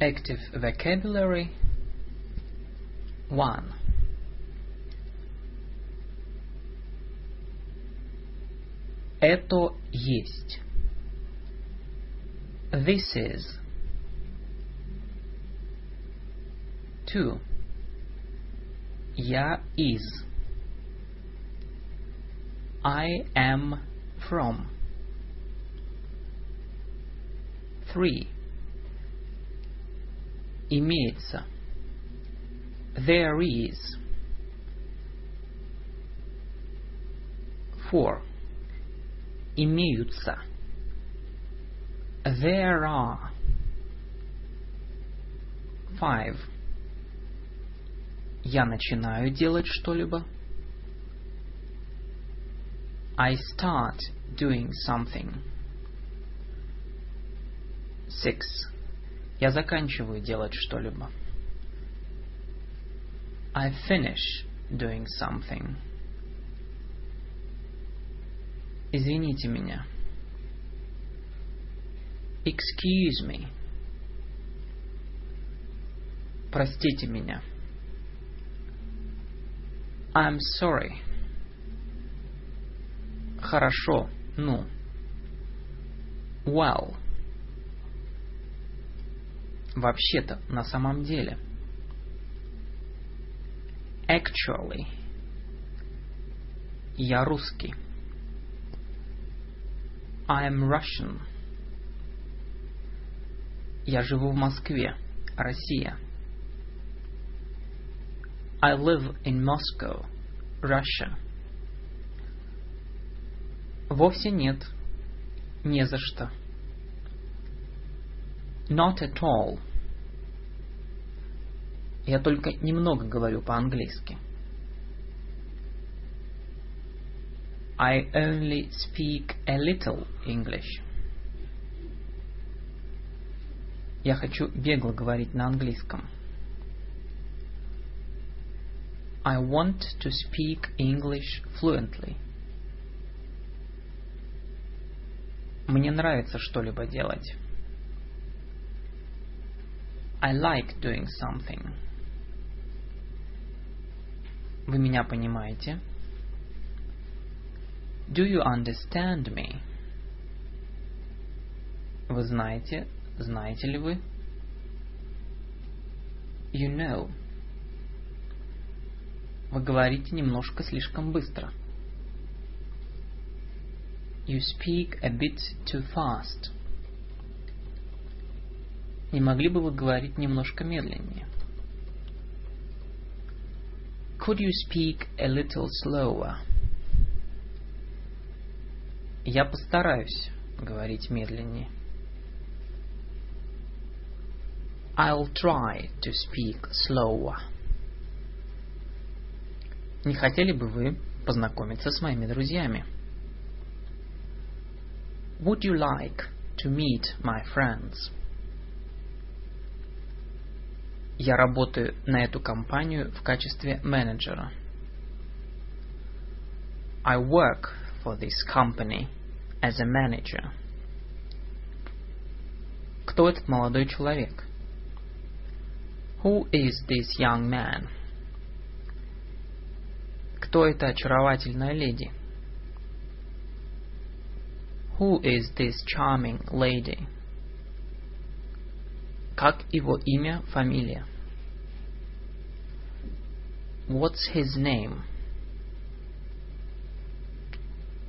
Active vocabulary 1. Это есть. This is. 2. Я из. I am from. 3. Имеется. There is. 4. Имеются. There are. 5. Я начинаю делать что-либо. I start doing something. 6. Я заканчиваю делать что-либо. I finish doing something. Извините меня. Excuse me. Простите меня. I'm sorry. Хорошо, ну. Well. Вообще-то, на самом деле. Actually. Я русский. I'm Russian. Я живу в Москве, Россия. I live in Moscow, Russia. Вовсе нет. Не за что. Not at all. Я только немного говорю по-английски. I only speak a little English. Я хочу бегло говорить на английском. I want to speak English fluently. Мне нравится что-либо делать. I like doing something. Вы меня понимаете? Do you understand me? Вы знаете, знаете ли вы? You know. Вы говорите немножко слишком быстро. You speak a bit too fast. Не могли бы вы говорить немножко медленнее? Could you speak a little slower? Я постараюсь говорить медленнее. I'll try to speak slower. Не хотели бы вы познакомиться с моими друзьями? Would you like to meet my friends? Я работаю на эту компанию в качестве менеджера. I work for this company as a manager. Кто этот молодой человек? Who is this young man? Кто эта очаровательная леди? Who is this charming lady? Как его имя, фамилия? What's his name?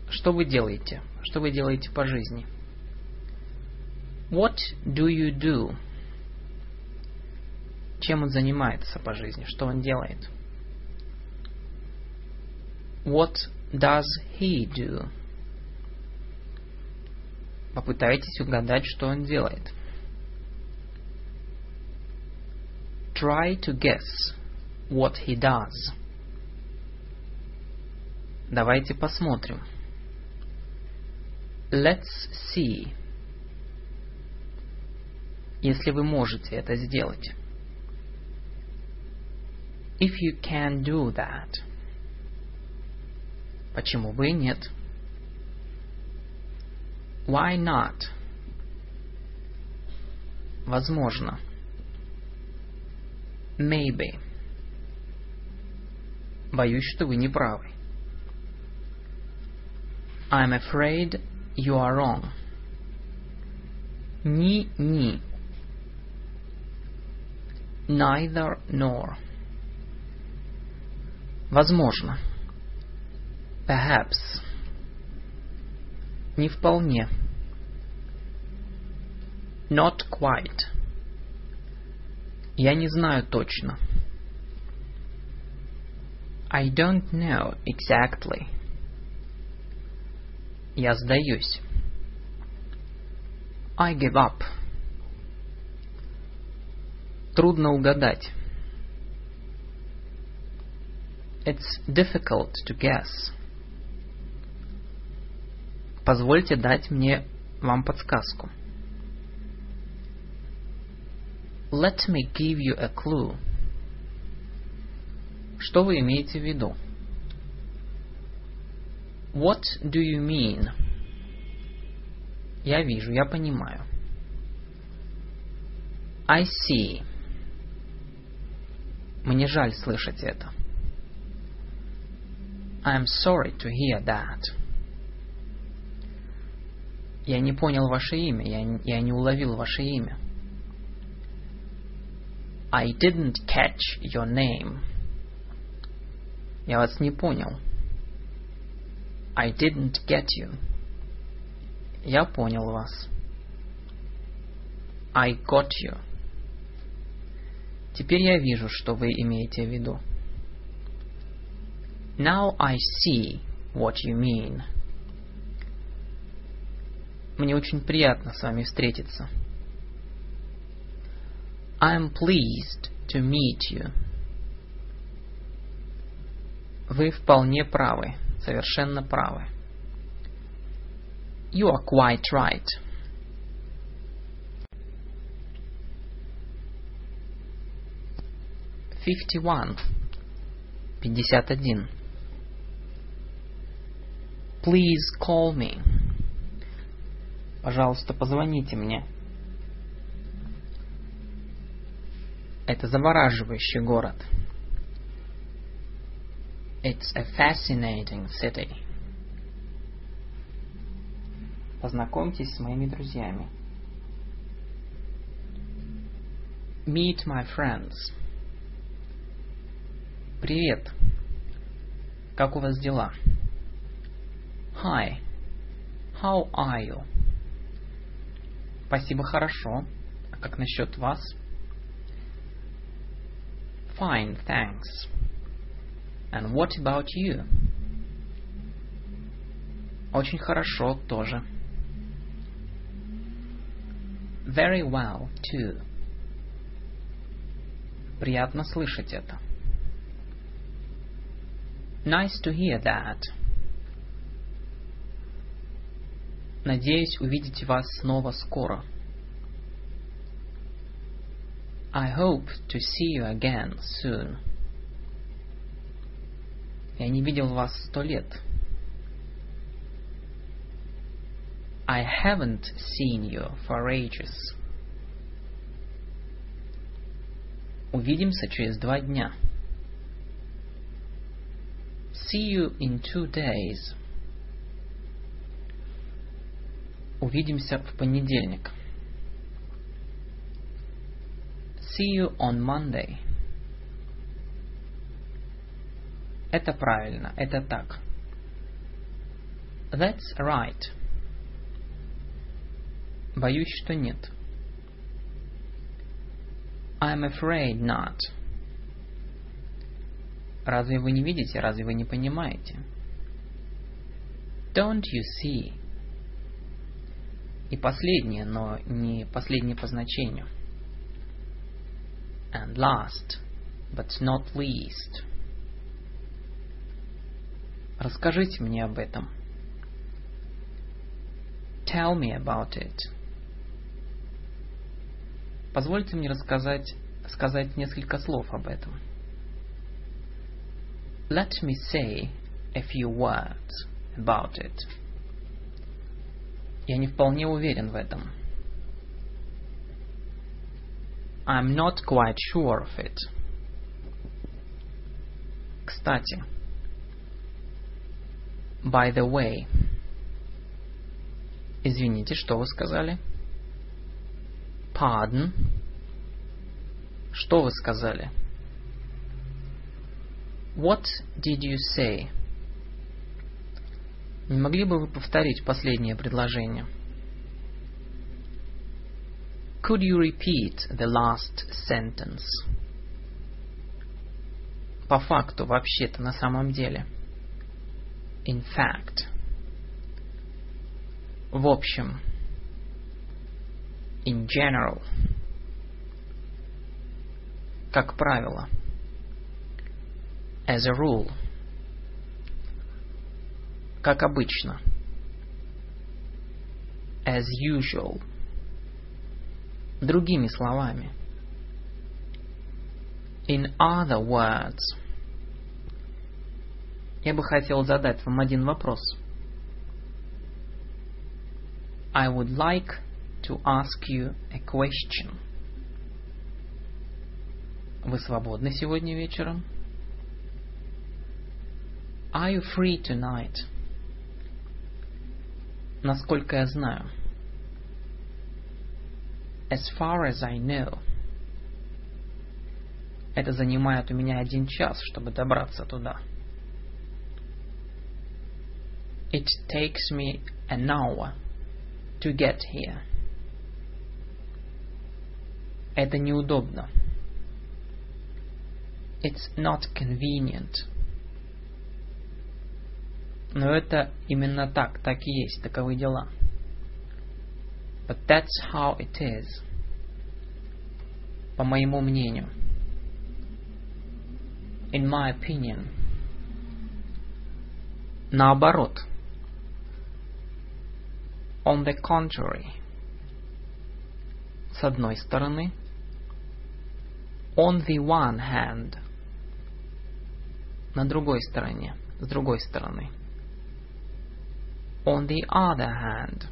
Что вы делаете? Что вы делаете по жизни? What do you do? Чем он занимается по жизни? Что он делает? What does he do? Попытайтесь угадать, что он делает. Try to guess what he does. Давайте посмотрим. Let's see. Если вы можете это сделать. If you can do that. Почему бы и нет? Why not? Возможно. Maybe. Боюсь, что вы не правы. I'm afraid you are wrong. Ни-ни. Neither nor. Возможно. Perhaps. Не вполне. Not quite. Я не знаю точно. I don't know exactly. Я сдаюсь. I give up. Трудно угадать. It's difficult to guess. Позвольте дать мне вам подсказку. Let me give you a clue. Что вы имеете в виду? What do you mean? Я вижу, я понимаю. I see. Мне жаль слышать это. I'm sorry to hear that. Я не понял ваше имя, я, я не уловил ваше имя. I didn't catch your name. Я вас не понял. I didn't get you. Я понял вас. I got you. Теперь я вижу, что вы имеете в виду. Now I see what you mean. Мне очень приятно с вами встретиться. I am pleased to meet you. Вы вполне правы, совершенно правы. You are quite right. Fifty-one. Пятьдесят один. Please call me. Пожалуйста, позвоните мне. Это завораживающий город. It's a fascinating city. Познакомьтесь с моими друзьями. Meet my friends. Привет. Как у вас дела? Hi. How are you? Спасибо, хорошо. А как насчет вас? Fine, thanks. And what about you? Очень хорошо тоже. Very well, too. Приятно слышать это. Nice to hear that. Надеюсь увидеть вас снова скоро. I hope to see you again soon. Я не видел вас сто лет. I haven't seen you for ages. Увидимся через два дня. See you in two days. Увидимся в понедельник. See you on Monday. Это правильно, это так. That's right. Боюсь, что нет. I'm afraid not. Разве вы не видите, разве вы не понимаете? Don't you see? И последнее, но не последнее по значению. And last, but not least. Расскажите мне об этом. Tell me about it. Позвольте мне рассказать, сказать несколько слов об этом. Let me say a few words about it. Я не вполне уверен в этом. I'm not quite sure of it. Кстати. By the way. Извините, что вы сказали? Pardon. Что вы сказали? What did you say? Не могли бы вы повторить последнее предложение? Could you repeat the last sentence? По факту, вообще-то, на самом деле. In fact. В общем. In general. Как правило. As a rule. Как обычно. As usual. Другими словами. In other words. Я бы хотел задать вам один вопрос. I would like to ask you a question. Вы свободны сегодня вечером? Are you free tonight? Насколько я знаю. As far as I know. Это занимает у меня один час, чтобы добраться туда. It takes me an hour to get here. Это неудобно. It's not convenient. Но это именно так, так и есть, таковы дела. But that's how it is. По моему мнению. In my opinion. Наоборот. On the contrary. С одной стороны. On the one hand. На другой стороне. С другой стороны. On the other hand.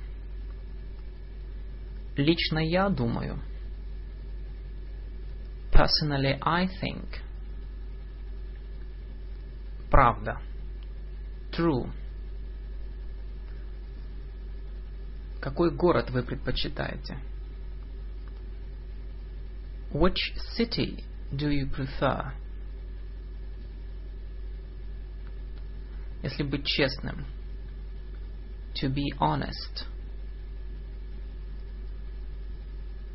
Лично я думаю. Personally, I think. Правда. True. Какой город вы предпочитаете? Which city do you prefer? Если быть честным. To be honest.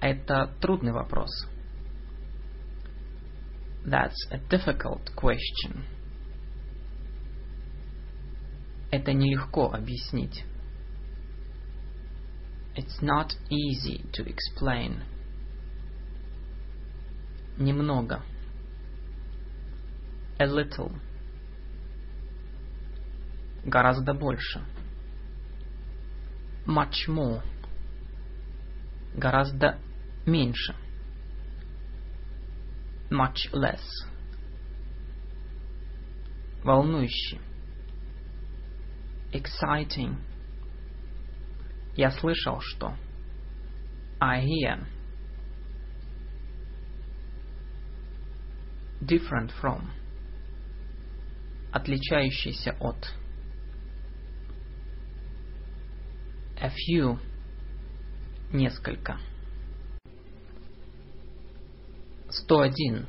Это трудный вопрос. That's a difficult question. Это нелегко объяснить. It's not easy to explain. Немного. A little. Гораздо больше. Much more. Гораздо меньше. Much less. Волнующий. Exciting. Я слышал, что. I hear. Different from. Отличающийся от. A few. Несколько. 101.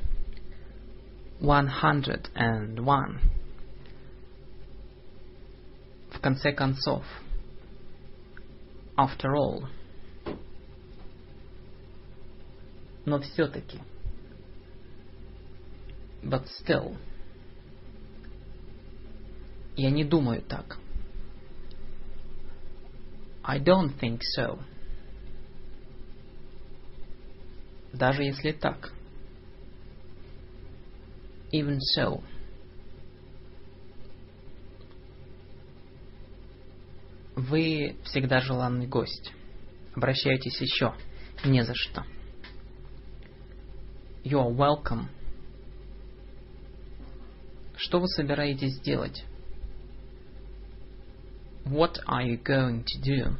101. В конце концов. After all. Но все-таки. But still. Я не думаю так. I don't think so. Даже если так. Even so. Вы всегда желанный гость. Обращайтесь еще. Не за что. You're welcome. Что вы собираетесь делать? What are you going to do?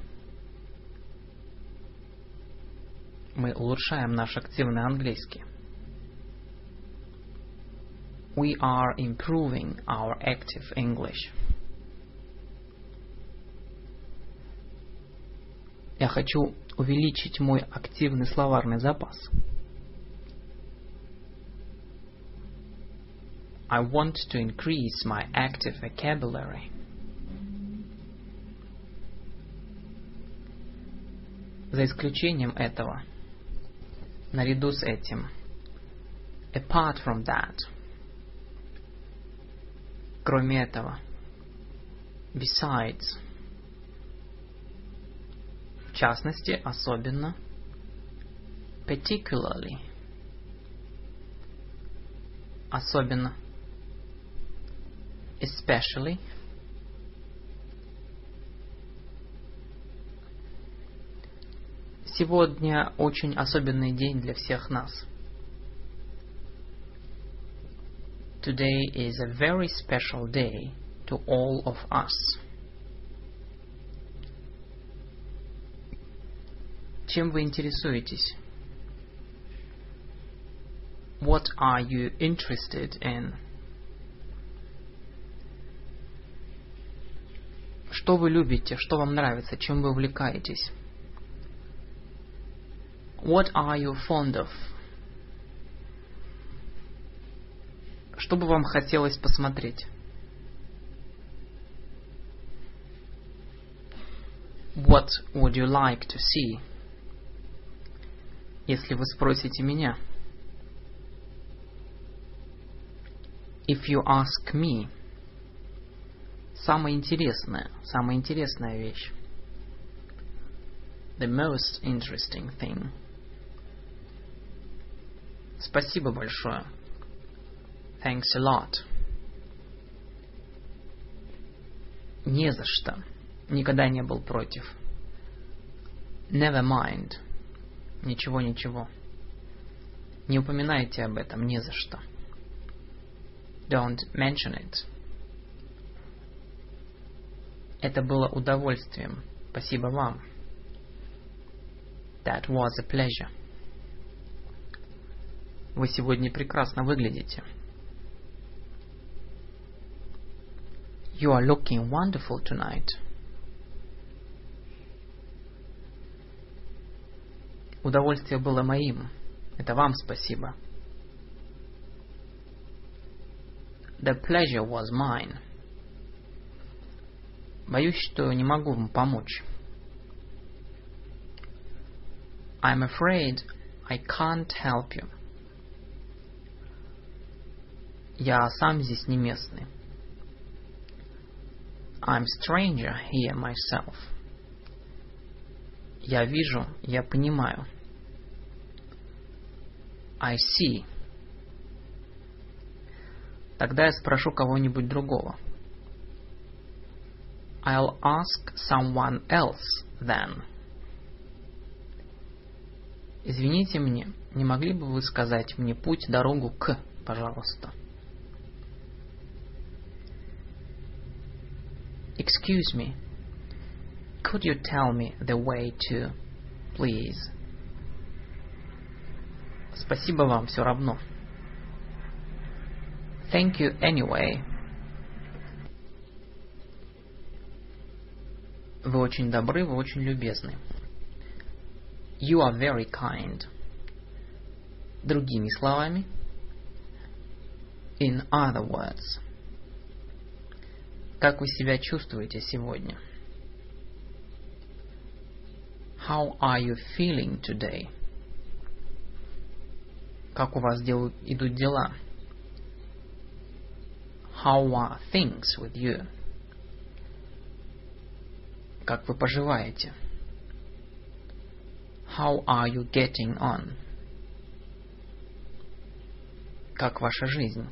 Мы улучшаем наш активный английский. We are improving our active English. Я хочу увеличить мой активный словарный запас. I want to increase my active vocabulary. За исключением этого, наряду с этим, apart from that, кроме этого, besides, в частности, особенно, particularly, особенно, especially, Сегодня очень особенный день для всех нас. Today is a very special day to all of us. Чем вы интересуетесь? What are you interested in? Что вы любите, что вам нравится, чем вы увлекаетесь? What are you fond of? Что бы вам хотелось посмотреть? What would you like to see? Если вы спросите меня. If you ask me. Самое интересное, самая интересная вещь. The most interesting thing. Спасибо большое. Thanks a lot. Не за что. Никогда не был против. Never mind. Ничего, ничего. Не упоминайте об этом не за что. Don't mention it. Это было удовольствием. Спасибо вам. That was a pleasure. Вы сегодня прекрасно выглядите. You are looking wonderful tonight. Удовольствие было моим. Это вам спасибо. The pleasure was mine. Боюсь, что не могу вам помочь. I'm afraid I can't help you. Я сам здесь не местный. I'm stranger here myself. Я вижу, я понимаю. I see. Тогда я спрошу кого-нибудь другого. I'll ask someone else then. Извините мне, не могли бы вы сказать мне путь, дорогу к, пожалуйста? Excuse me. Could you tell me the way to, please? Спасибо вам все равно. Thank you anyway. Вы очень добры, вы очень любезны. You are very kind. Другими словами. In other words. – Как вы себя чувствуете сегодня? How are you feeling today? Как у вас делают, идут дела? How are things with you? Как вы поживаете? How are you getting on? Как ваша жизнь?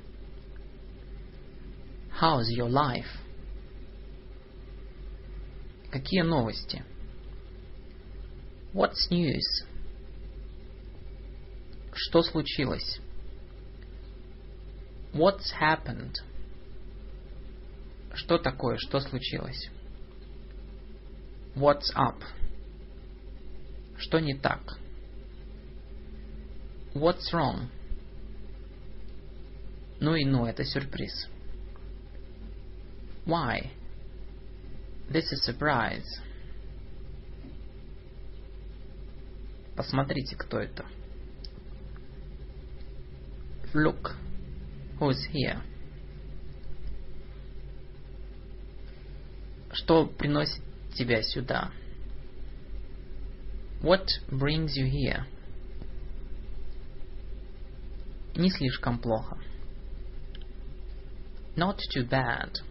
How's your life? Какие новости? What's news? Что случилось? What's happened? Что такое, что случилось? What's up? Что не так? What's wrong? Ну и ну, это сюрприз. Why? This is surprise. Посмотрите, кто это. Look, who's here. Что приносит тебя сюда? What brings you here? Не слишком плохо. Not too bad.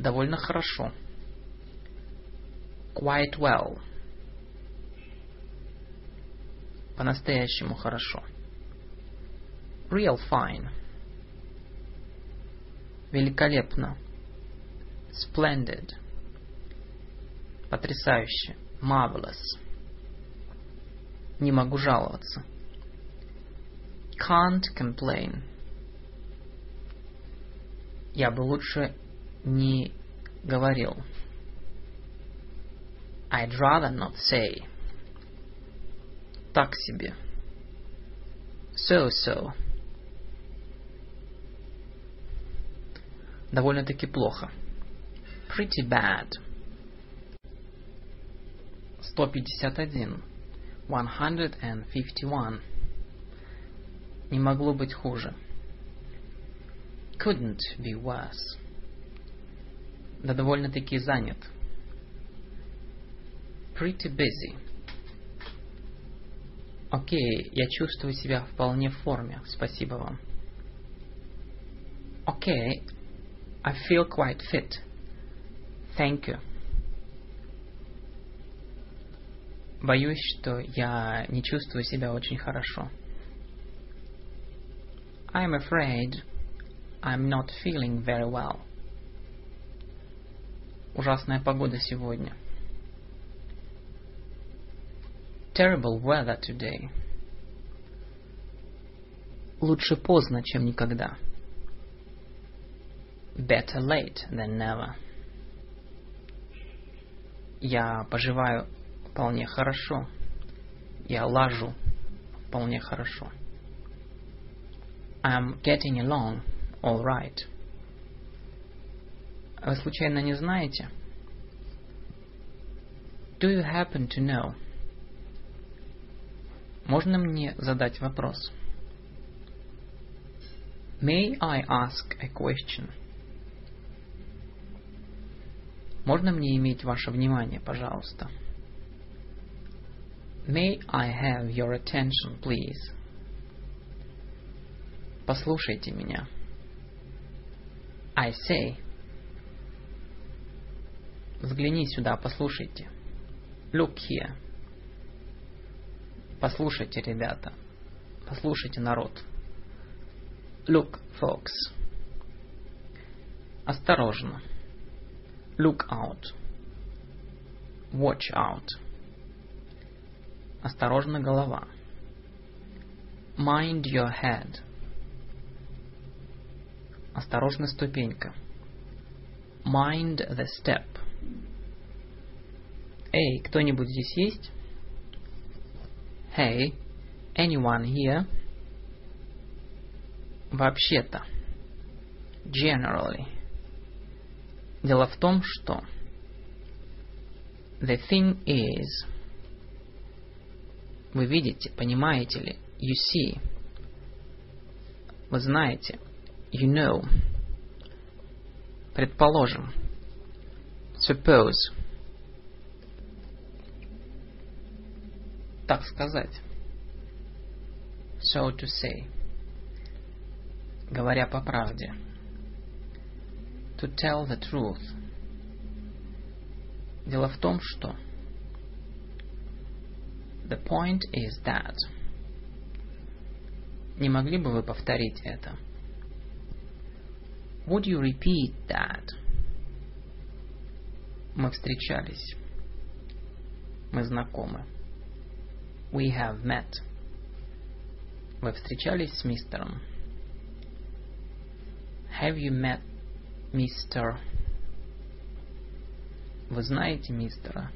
Довольно хорошо. Quite well. По-настоящему хорошо. Real fine. Великолепно. Splendid. Потрясающе. Marvelous. Не могу жаловаться. Can't complain. Я бы лучше не говорил. I'd rather not say. Так себе. So-so. Довольно-таки плохо. Pretty bad. 151. 151. Не могло быть хуже. Couldn't be worse. Да довольно-таки занят. Pretty busy. Окей, я чувствую себя вполне в форме. Спасибо вам. Окей, I feel quite fit. Thank you. Боюсь, что я не чувствую себя очень хорошо. I'm afraid I'm not feeling very well. Ужасная погода сегодня. Terrible weather today. Лучше поздно, чем никогда. Better late than never. Я поживаю вполне хорошо. Я лажу вполне хорошо. I'm getting along all right. Вы случайно не знаете? Do you happen to know? Можно мне задать вопрос? May I ask a question? Можно мне иметь ваше внимание, пожалуйста? May I have your attention, please? Послушайте меня. I say. Взгляни сюда, послушайте. Look here. Послушайте, ребята. Послушайте, народ. Look, folks. Осторожно. Look out. Watch out. Осторожно, голова. Mind your head. Осторожно, ступенька. Mind the step. Эй, кто-нибудь здесь есть? Hey, anyone here? Вообще-то. Generally. Дело в том, что The thing is Вы видите, понимаете ли? You see. Вы знаете. You know. Предположим. Suppose. Так сказать. So to say. Говоря по правде. To tell the truth. Дело в том, что The point is that. Не могли бы вы повторить это? Would you repeat that? Мы встречались. Мы знакомы. We have met. Вы встречались с мистером? Have you met Mr. Вы знаете мистера?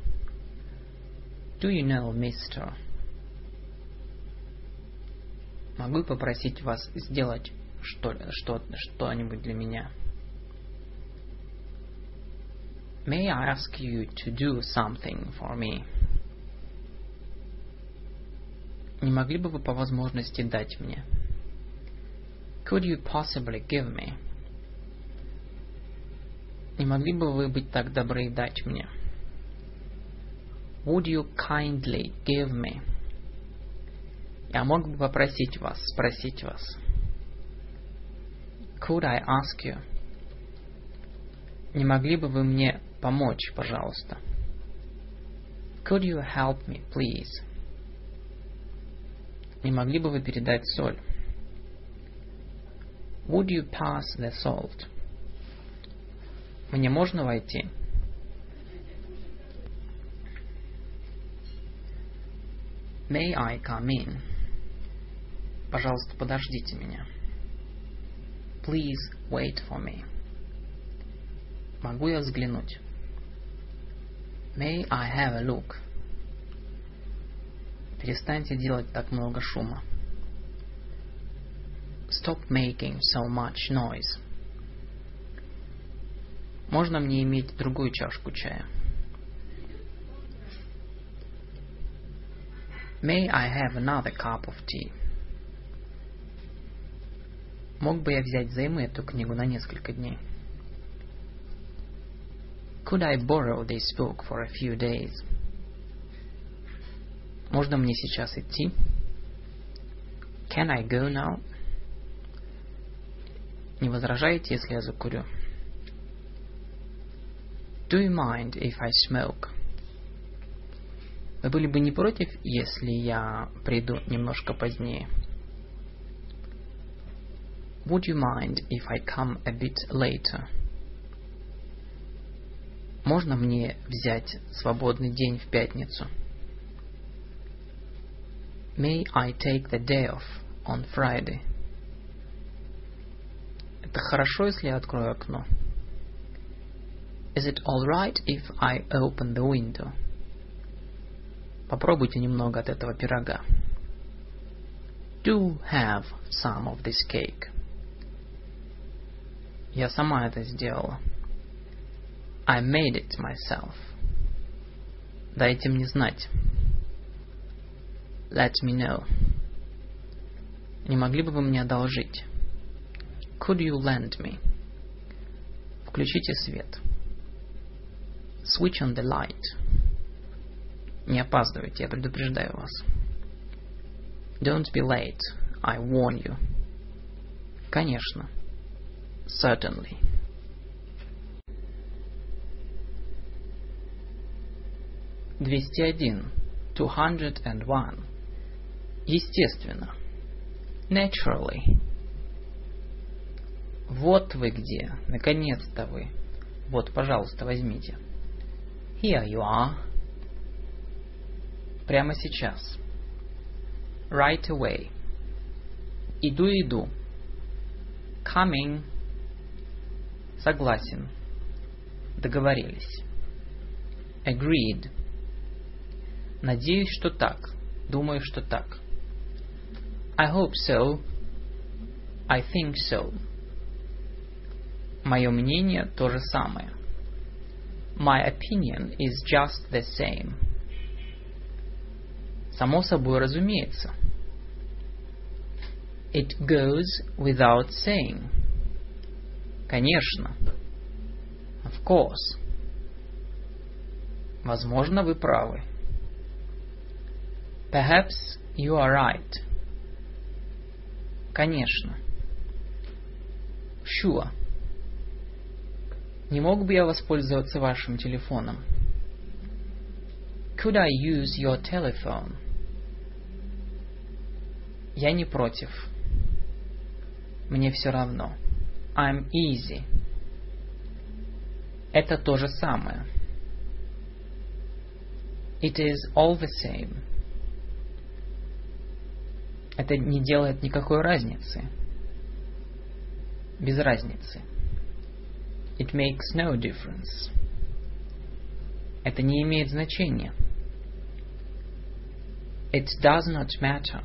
Do you know Mr. Могу я попросить вас сделать что, что, что-нибудь для меня? May I ask you to do something for me? Не могли бы вы по возможности дать мне? Could you possibly give me? Не могли бы вы быть так добры и дать мне? Would you kindly give me? Я мог бы попросить вас, спросить вас. Could I ask you? Не могли бы вы мне помочь, пожалуйста? Could you help me, please? Не могли бы вы передать соль? Would you pass the salt? Мне можно войти? May I come in? Пожалуйста, подождите меня. Please wait for me. Могу я взглянуть? May I have a look? Перестаньте делать так много шума. Stop making so much noise. Можно мне иметь другую чашку чая? May I have another cup of tea? Мог бы я взять взаймы эту книгу на несколько дней? Could I borrow this book for a few days? Можно мне сейчас идти? Can I go now? Не возражаете, если я закурю? Do you mind if I smoke? Вы были бы не против, если я приду немножко позднее? Would you mind if I come a bit later? Можно мне взять свободный день в пятницу? May I take the day off on Friday? Это хорошо, если я открою окно? Is it alright if I open the window? Попробуйте немного от этого пирога. Do have some of this cake. Я сама это сделала. I made it myself. Дайте мне знать. Let me know. Не могли бы вы мне одолжить? Could you lend me? Включите свет. Switch on the light. Не опаздывайте, я предупреждаю вас. Don't be late, I warn you. Конечно. Certainly. Двести один. Two hundred and one. Естественно. Naturally. Вот вы где. Наконец-то вы. Вот, пожалуйста, возьмите. Here you are. Прямо сейчас. Right away. Иду, иду. Coming. Согласен. Договорились. Agreed. Надеюсь, что так. Думаю, что так. I hope so. I think so. Мое мнение то же самое. My opinion is just the same. Само собой разумеется. It goes without saying. Конечно. Of course. Возможно, вы правы. Perhaps you are right. Конечно. Sure. Не мог бы я воспользоваться вашим телефоном? Could I use your telephone? Я не против. Мне все равно. I'm easy. Это то же самое. It is all the same. Это не делает никакой разницы. Без разницы. It makes no difference. Это не имеет значения. It does not matter.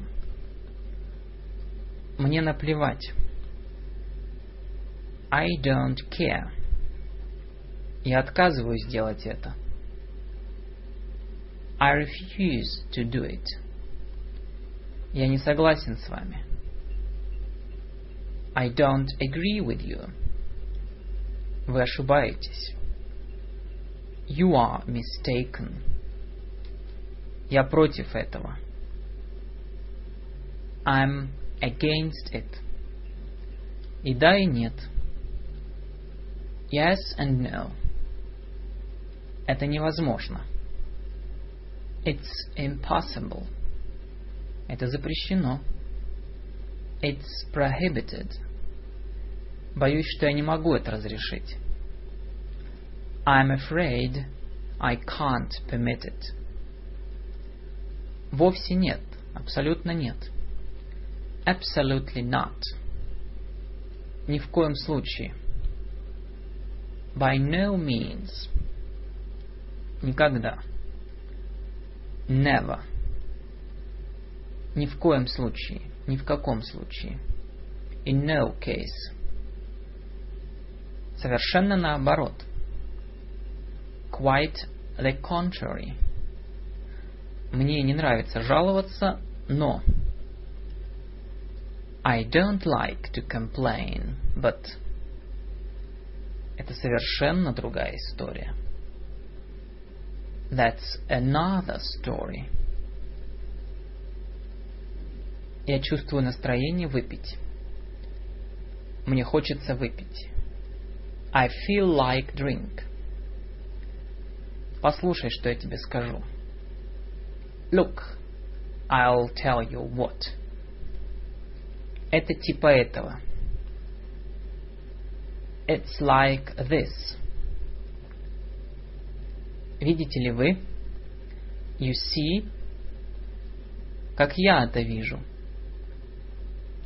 Мне наплевать. I don't care. Я отказываюсь делать это. I refuse to do it. Я не согласен с вами. I don't agree with you. Вы ошибаетесь. You are mistaken. Я против этого. I'm against it. И да, и нет. Yes and no. Это невозможно. It's impossible. Это запрещено. It's prohibited. Боюсь, что я не могу это разрешить. I'm afraid I can't permit it. Вовсе нет. Абсолютно нет. Absolutely not. Ни в коем случае. By no means. Никогда. Never. Ни в коем случае. Ни в каком случае. In no case. Совершенно наоборот. Quite the contrary. Мне не нравится жаловаться, но I don't like to complain, but это совершенно другая история. That's another story. Я чувствую настроение выпить. Мне хочется выпить. I feel like drink. Послушай, что я тебе скажу. Look, I'll tell you what. Это типа этого. It's like this. Видите ли вы? You see? Как я это вижу.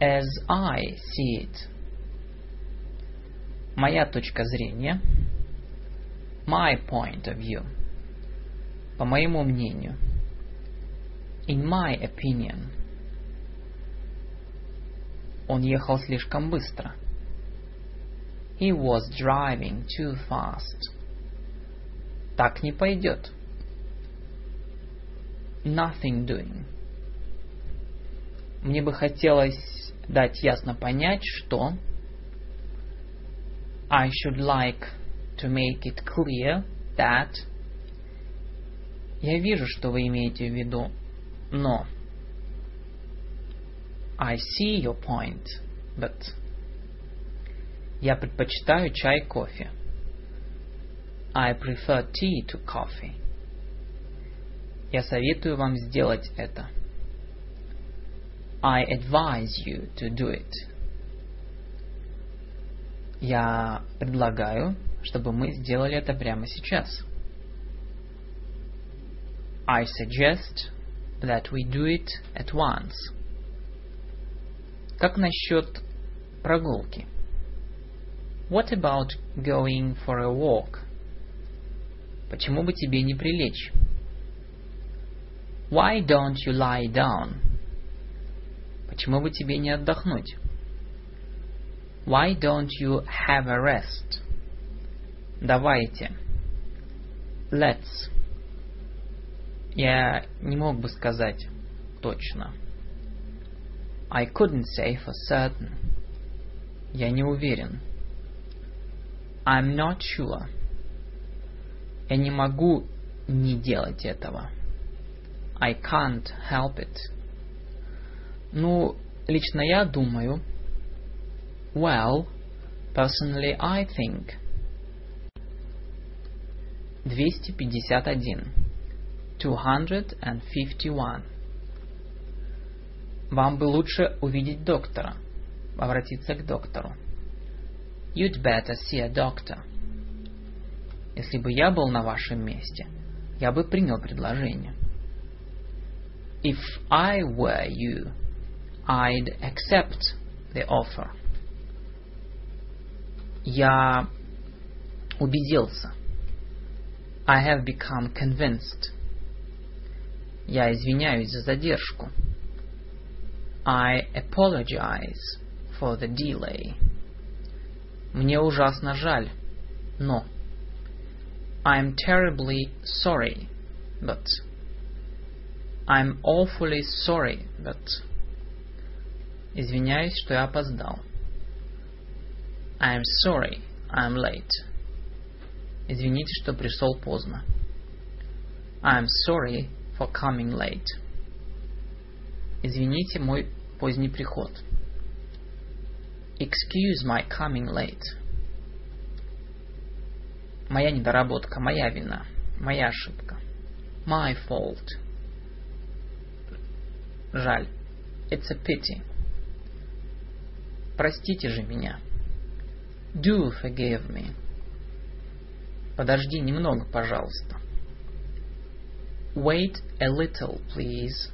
As I see it. Моя точка зрения. My point of view. По моему мнению. In my opinion. Он ехал слишком быстро. He was driving too fast. Так не пойдет. Nothing doing. Мне бы хотелось дать ясно понять, что I should like to make it clear that Я вижу, что вы имеете в виду, но I see your point, but я предпочитаю чай кофе. I prefer tea to coffee. Я советую вам сделать это. I advise you to do it. Я предлагаю, чтобы мы сделали это прямо сейчас. I suggest that we do it at once. Как насчет прогулки? What about going for a walk? Почему бы тебе не прилечь? Why don't you lie down? Почему бы тебе не отдохнуть? Why don't you have a rest? Давайте. Let's. Я не мог бы сказать точно. I couldn't say for certain. Я не уверен. I'm not sure. Я не могу не делать этого. I can't help it. Ну, лично я думаю. Well, personally I think. 251. 251. Вам бы лучше увидеть доктора. Обратиться к доктору. You'd better see a doctor. Если бы я был на вашем месте, я бы принял предложение. If I were you, I'd accept the offer. Я убедился. I have become convinced. Я извиняюсь за задержку. I apologize for the delay. Мне ужасно жаль, но. I'm terribly sorry, but. I'm awfully sorry, but. Извиняюсь, что я опоздал. I'm sorry, I'm late. Извините, что пришел поздно. I'm sorry for coming late. Извините мой поздний приход. Excuse my coming late. Моя недоработка, моя вина, моя ошибка. My fault. Жаль. It's a pity. Простите же меня. Do forgive me. Подожди немного, пожалуйста. Wait a little, please.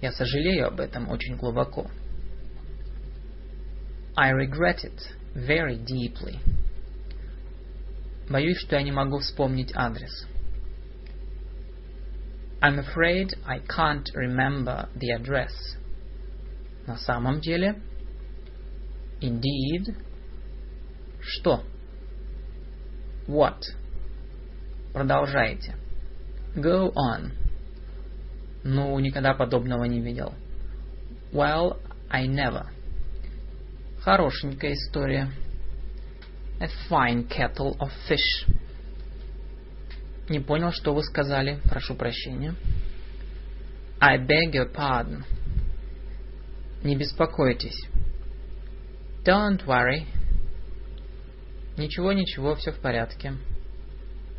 Я сожалею об этом очень глубоко. I regret it very deeply. Боюсь, что я не могу вспомнить адрес. I'm afraid I can't remember the address. На самом деле? Indeed. Что? What? Продолжайте. Go on. Ну, никогда подобного не видел. Well, I never. Хорошенькая история. A fine kettle of fish. Не понял, что вы сказали. Прошу прощения. I beg your pardon. Не беспокойтесь. Don't worry. Ничего, ничего, все в порядке.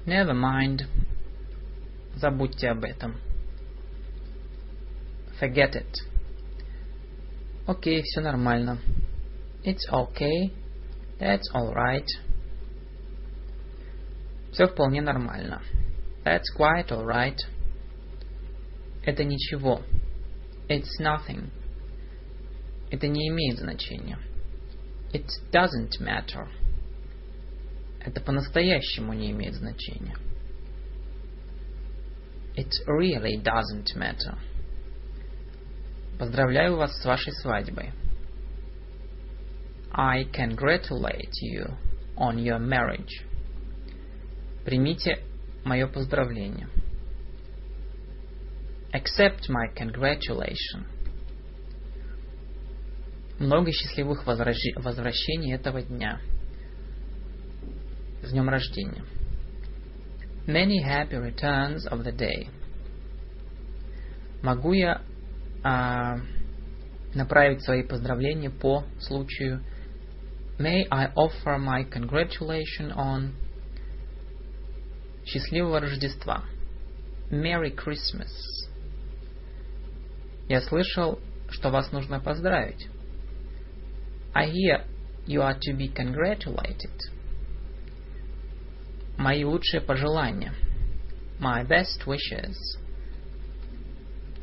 Never mind. Забудьте об этом. Forget it. Окей, все нормально. It's okay. That's alright. Все вполне нормально. That's quite alright. Это ничего. It's nothing. Это не имеет значения. It doesn't matter. Это по-настоящему не имеет значения. It really doesn't matter. Поздравляю вас с вашей свадьбой. I congratulate you on your marriage. Примите мое поздравление. Accept my congratulation. Много счастливых возвращений этого дня. С днем рождения. Many happy returns of the day. Могу я а, направить свои поздравления по случаю May I offer my congratulation on Счастливого Рождества. Merry Christmas. Я слышал, что вас нужно поздравить. I hear you are to be congratulated. Мои лучшие пожелания. My best wishes.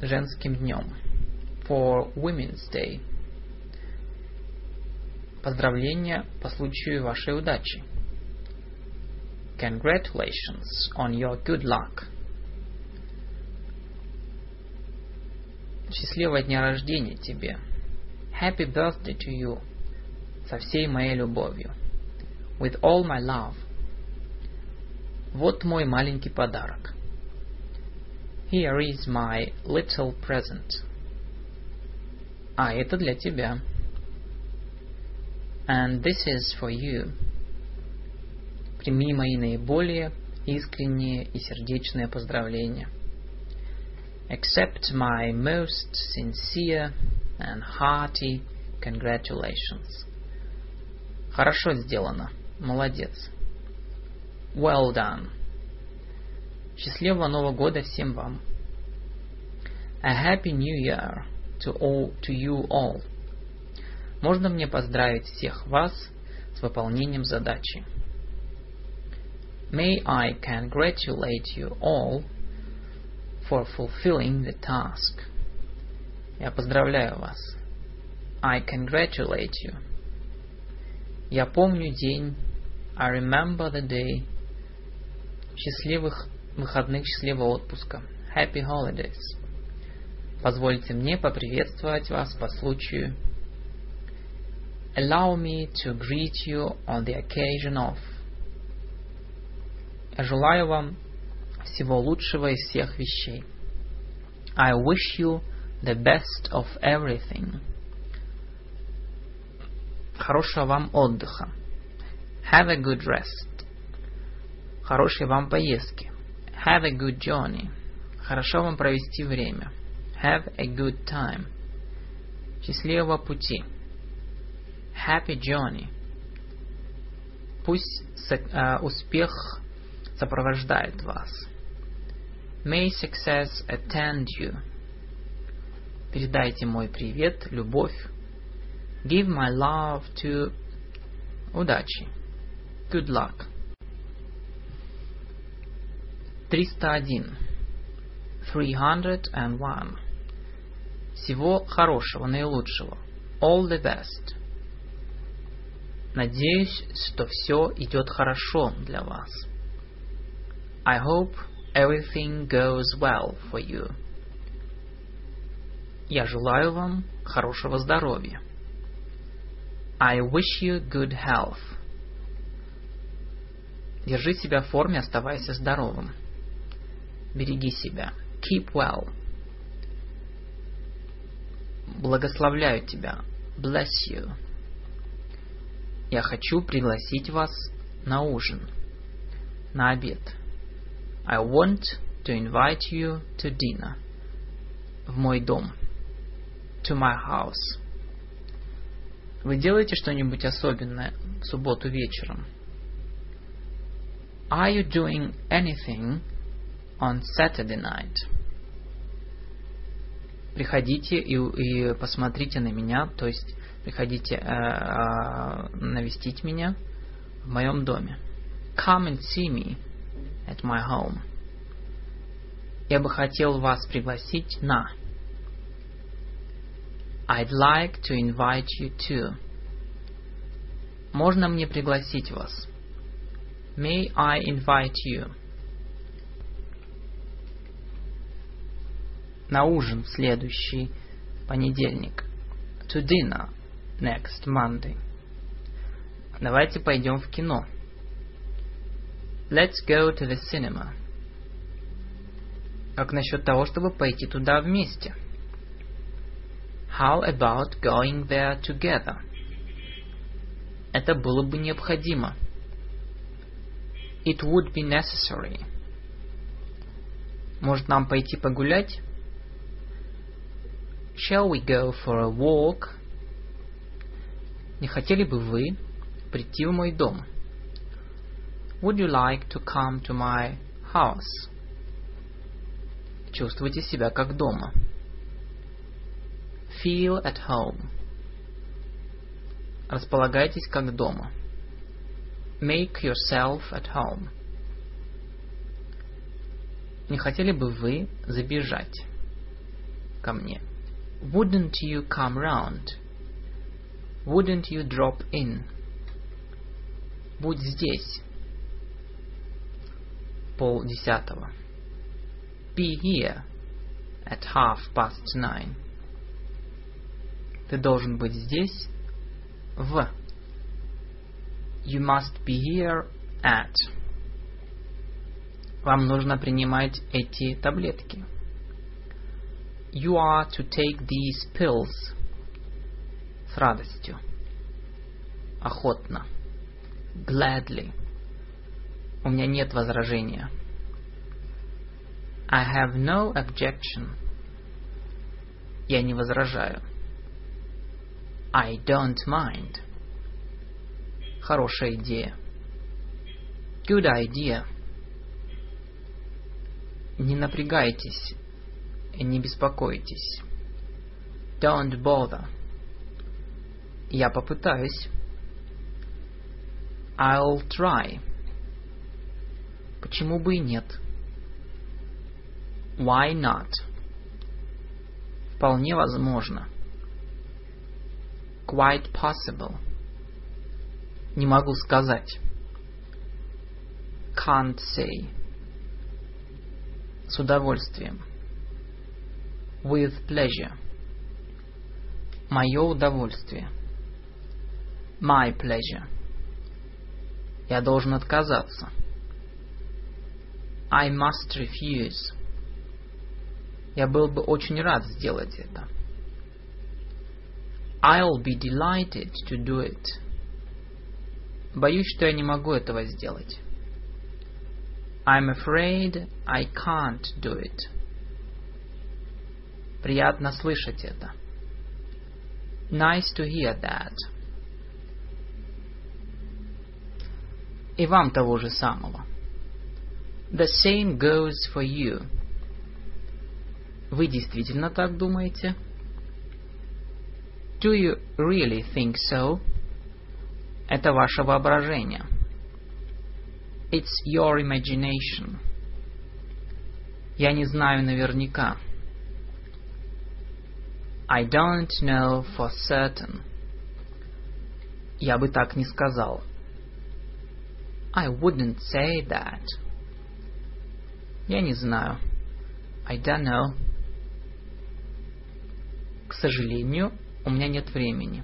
Женским днем. For Women's Day. Поздравления по случаю вашей удачи. Congratulations on your good luck. Счастливого дня рождения тебе. Happy birthday to you. Со всей моей любовью. With all my love. Вот мой маленький подарок. Here is my little present. А это для тебя. And this is for you. Прими мои наиболее искренние и сердечные поздравления. Accept my most sincere and hearty congratulations. Хорошо сделано. Молодец. Well done. Счастливого Нового года всем вам. A happy New Year to all, to you all. Можно мне поздравить всех вас с выполнением задачи. May I congratulate you all for fulfilling the task. Я поздравляю вас. I congratulate you. Я помню день. I remember the day. Счастливых выходных, счастливого отпуска. Happy holidays. Позвольте мне поприветствовать вас по случаю. Allow me to greet you on the occasion of. Желаю вам всего лучшего из всех вещей. I wish you the best of everything. Хорошего вам отдыха. Have a good rest. Хорошей вам поездки. Have a good journey. Хорошо вам провести время. Have a good time. Счастливого пути. Happy journey. Пусть uh, успех сопровождает вас. May success attend you. Передайте мой привет, любовь. Give my love to... Удачи. Good luck. 301. 301. Всего хорошего, наилучшего. All the best. Надеюсь, что все идет хорошо для вас. I hope everything goes well for you. Я желаю вам хорошего здоровья. I wish you good health. Держи себя в форме, оставайся здоровым. Береги себя. Keep well. Благословляю тебя. Bless you. Я хочу пригласить вас на ужин, на обед. I want to invite you to dinner. В мой дом. To my house. Вы делаете что-нибудь особенное в субботу вечером? Are you doing anything on Saturday night? Приходите и, и посмотрите на меня, то есть приходите э, э, навестить меня в моем доме. Come and see me at my home. Я бы хотел вас пригласить на. I'd like to invite you to. Можно мне пригласить вас? May I invite you? На ужин в следующий понедельник. To dinner next Monday. Давайте пойдем в кино. Let's go to the cinema. Как насчет того, чтобы пойти туда вместе? How about going there together? Это было бы необходимо. It would be necessary. Может нам пойти погулять? Shall we go for a walk? Не хотели бы вы прийти в мой дом? Would you like to come to my house? Чувствуйте себя как дома. Feel at home. Располагайтесь как дома. Make yourself at home. Не хотели бы вы забежать ко мне? Wouldn't you come round? Wouldn't you drop in? Будь здесь. Пол десятого. Be here at half past nine. Ты должен быть здесь в. You must be here at. Вам нужно принимать эти таблетки. You are to take these pills с радостью, охотно, gladly. У меня нет возражения. I have no objection. Я не возражаю. I don't mind. Хорошая идея. Good idea. Не напрягайтесь, не беспокойтесь. Don't bother. Я попытаюсь. I'll try. Почему бы и нет? Why not? Вполне возможно. Quite possible. Не могу сказать. Can't say. С удовольствием. With pleasure. Мое удовольствие. My pleasure. Я должен отказаться. I must refuse. Я был бы очень рад сделать это. I'll be delighted to do it. Боюсь, что я не могу этого сделать. I'm afraid I can't do it. Приятно слышать это. Nice to hear that. И вам того же самого. The same goes for you. Вы действительно так думаете? Do you really think so? Это ваше воображение. It's your imagination. Я не знаю наверняка. I don't know for certain. Я бы так не сказал. I wouldn't say that. Я не знаю. I don't know. К сожалению, у меня нет времени.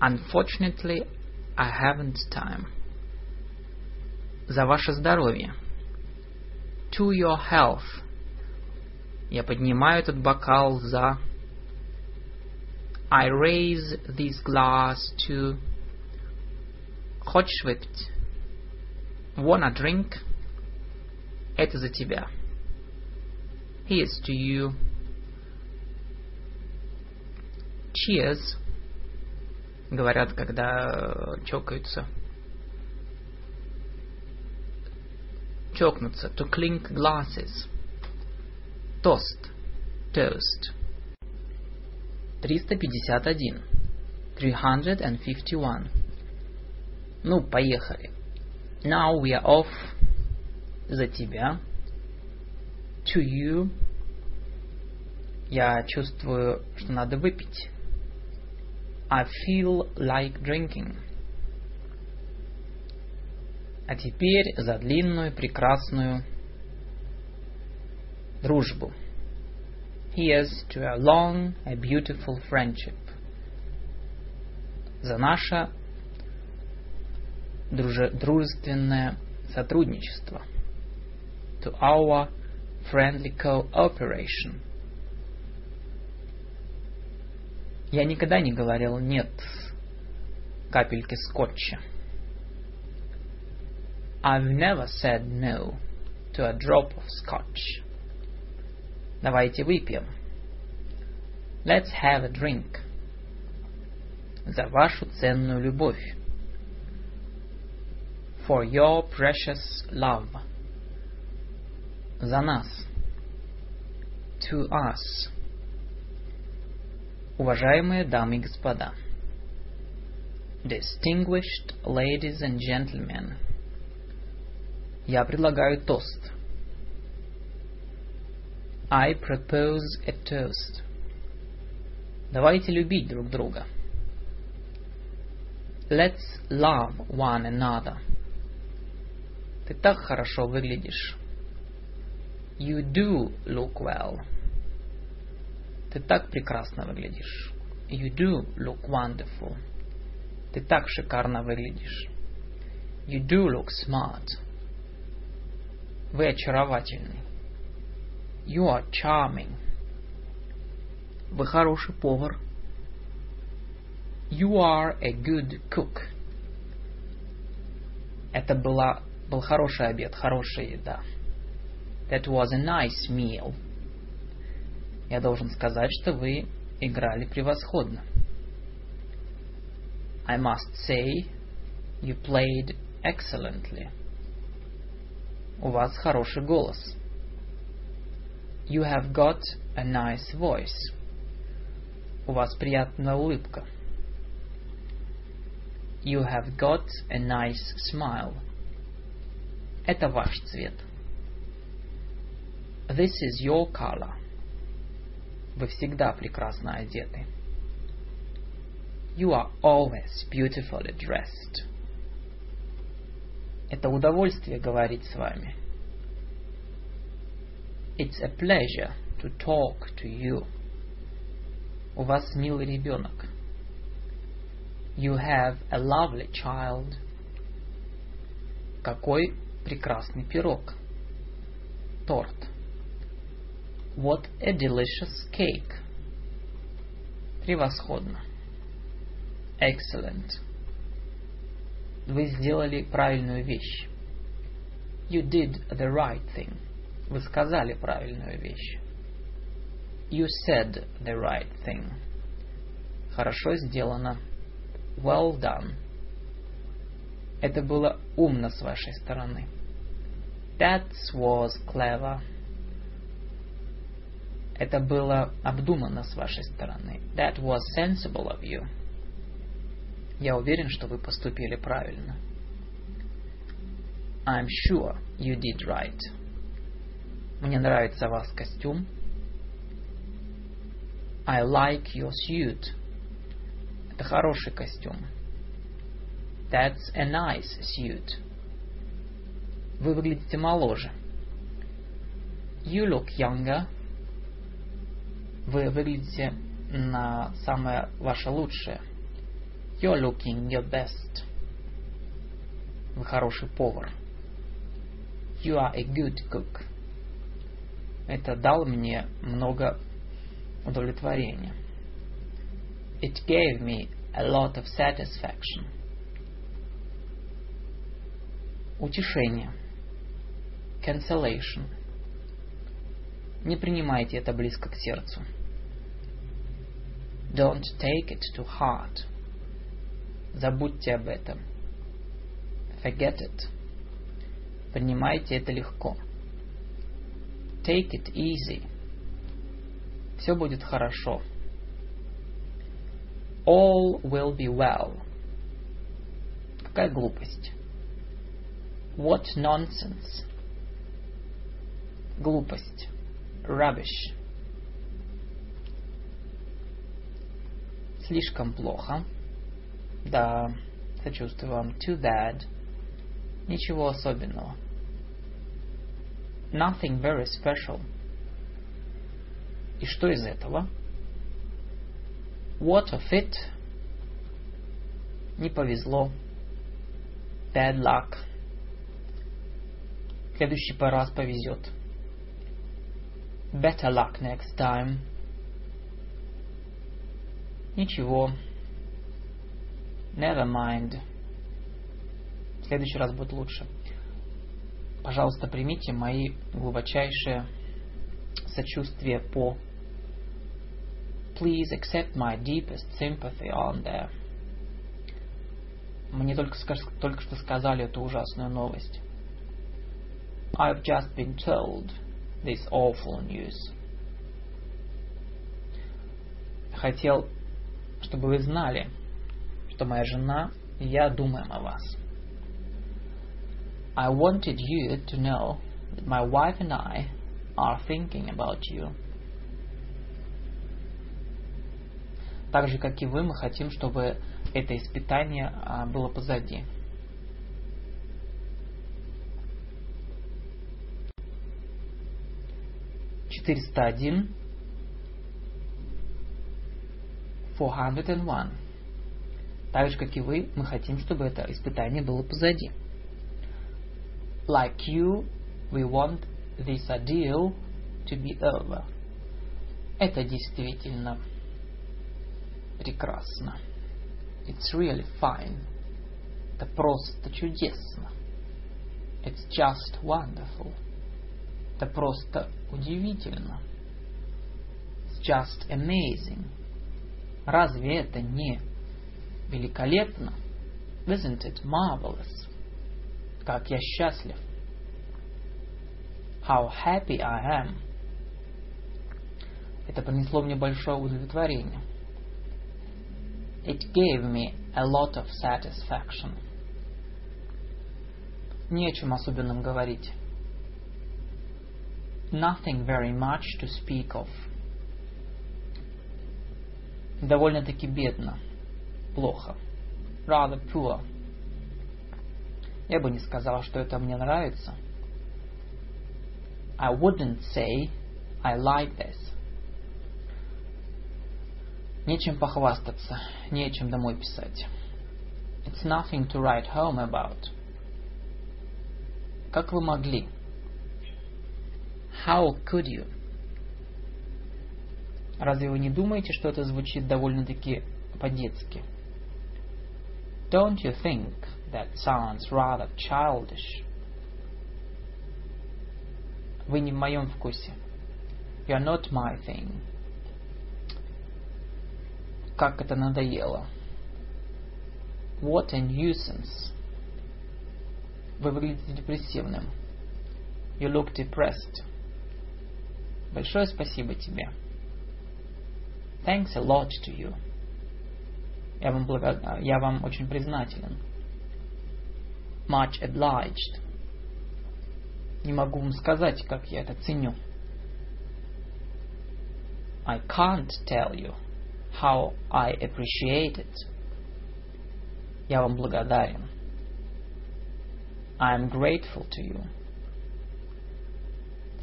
Unfortunately, I haven't time. За ваше здоровье. To your health. Я поднимаю этот бокал за... I raise this glass to... Хочешь выпить? Wanna drink? Это за тебя. Here's to you. Cheers. Говорят, когда чокаются. Чокнуться. To clink glasses. Тост. Toast. 351. 351. Ну, поехали. Now we are off. За тебя. To you. Я чувствую, что надо выпить. I feel like drinking. А теперь за длинную прекрасную дружбу. Here's to a long, a beautiful friendship. За наше друже, дружественное сотрудничество. To our friendly cooperation. Я никогда не говорил «нет» капельки скотча. I've never said no to a drop of scotch. Давайте выпьем. Let's have a drink. За вашу ценную любовь. For your precious love. За нас. To us. Уважаемые дамы и господа. Distinguished ladies and gentlemen. Я предлагаю тост. I propose a toast. Давайте любить друг друга. Let's love one another. Ты так хорошо выглядишь. You do look well. Ты так прекрасно выглядишь. You do look wonderful. Ты так шикарно выглядишь. You do look smart. Вы очаровательны. You are charming. Вы хороший повар. You are a good cook. Это была, был хороший обед, хорошая еда. That was a nice meal. Я должен сказать, что вы играли превосходно. I must say, you played excellently. У вас хороший голос. You have got a nice voice. У вас приятная улыбка. You have got a nice smile. Это ваш цвет. This is your color. Вы всегда прекрасно одеты. You are always beautifully dressed. Это удовольствие говорить с вами. It's a pleasure to talk to you. У вас милый ребенок. You have a lovely child. Какой прекрасный пирог. Торт. What a delicious cake. Превосходно. Excellent. Вы сделали правильную вещь. You did the right thing. Вы сказали правильную вещь. You said the right thing. Хорошо сделано. Well done. Это было умно с вашей стороны. That was clever. Это было обдуманно с вашей стороны. That was sensible of you. Я уверен, что вы поступили правильно. I'm sure you did right. Мне нравится ваш костюм. I like your suit. Это хороший костюм. That's a nice suit. Вы выглядите моложе. You look younger. Вы выглядите на самое ваше лучшее. You're looking your best. Вы хороший повар. You are a good cook. Это дал мне много удовлетворения. It gave me a lot of satisfaction. Утешение. Cancellation. Не принимайте это близко к сердцу. Don't take it to heart. Забудьте об этом. Forget it. Принимайте это легко. Take it easy. Все будет хорошо. All will be well. Какая глупость. What nonsense. Глупость. Rubbish. Слишком плохо. Да, сочувствую вам. Too bad. Ничего особенного. Nothing very special. И что из этого? What of it? Не повезло. Bad luck. В следующий раз повезет. Better luck next time. Ничего. Never mind. В следующий раз будет лучше. Пожалуйста, примите мои глубочайшие сочувствия по Please accept my deepest sympathy on there. Мне только, только что сказали эту ужасную новость. I've just been told this awful news. Хотел, чтобы вы знали, что моя жена и я думаем о вас. I wanted you to know that my wife and I are thinking about you. Так же, как и вы, мы хотим, чтобы это испытание а, было позади. Четыреста один. Four hundred and one. Так же, как и вы, мы хотим, чтобы это испытание было позади. Like you, we want this ordeal to be over. Это действительно прекрасно. It's really fine. Это просто чудесно. It's just wonderful. Это просто удивительно. It's just amazing. Разве это не великолепно? Isn't it marvelous? Как я счастлив. How happy I am. Это принесло мне большое удовлетворение. It gave me a lot of satisfaction. Не о чем особенном говорить. Nothing very much to speak of. Довольно-таки бедно. Плохо. Rather poor. Я бы не сказал, что это мне нравится. I wouldn't say I like this. Нечем похвастаться, нечем домой писать. It's nothing to write home about. Как вы могли? How could you? Разве вы не думаете, что это звучит довольно-таки по-детски? Don't you think that sounds rather childish? Вы не в моем вкусе. You're not my thing. Как это надоело. What a nuisance. Вы выглядите депрессивным. You look depressed. Большое спасибо тебе. Thanks a lot to you. Я вам, благо... я вам очень признателен. Much obliged. Не могу вам сказать, как я это ценю. I can't tell you how I appreciate it. Я вам благодарен. I am grateful to you.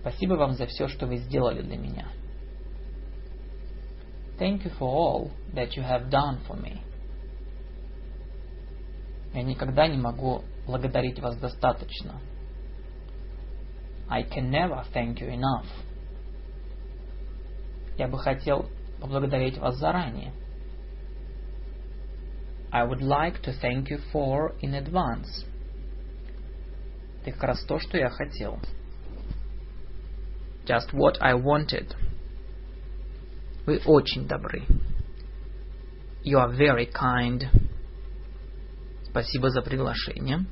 Спасибо вам за все, что вы сделали для меня. Thank you for all that you have done for me. Я никогда не могу благодарить вас достаточно. I can never thank you enough. Я бы хотел поблагодарить вас заранее. I would like to thank you for in advance. Это как раз то, что я хотел. Just what I wanted. Вы очень добры. You are very kind. Спасибо за приглашение.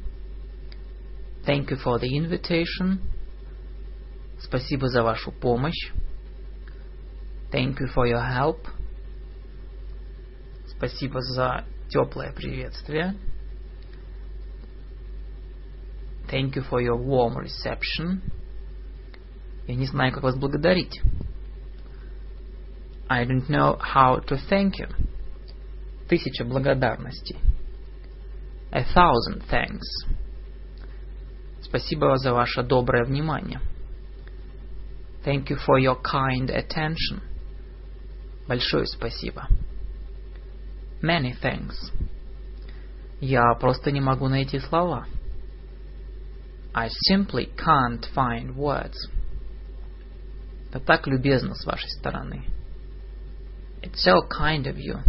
Thank you for the invitation. Спасибо за вашу помощь. Thank you for your help. Спасибо за теплое приветствие. Thank you for your warm reception. Я не знаю, как вас благодарить. I don't know how to thank you. Тысяча благодарностей. A thousand thanks. Спасибо за ваше доброе внимание. Thank you for your kind attention. Большое спасибо. Many thanks. Я просто не могу найти слова. I simply can't find words. Это так любезно с вашей стороны. It's so kind of you.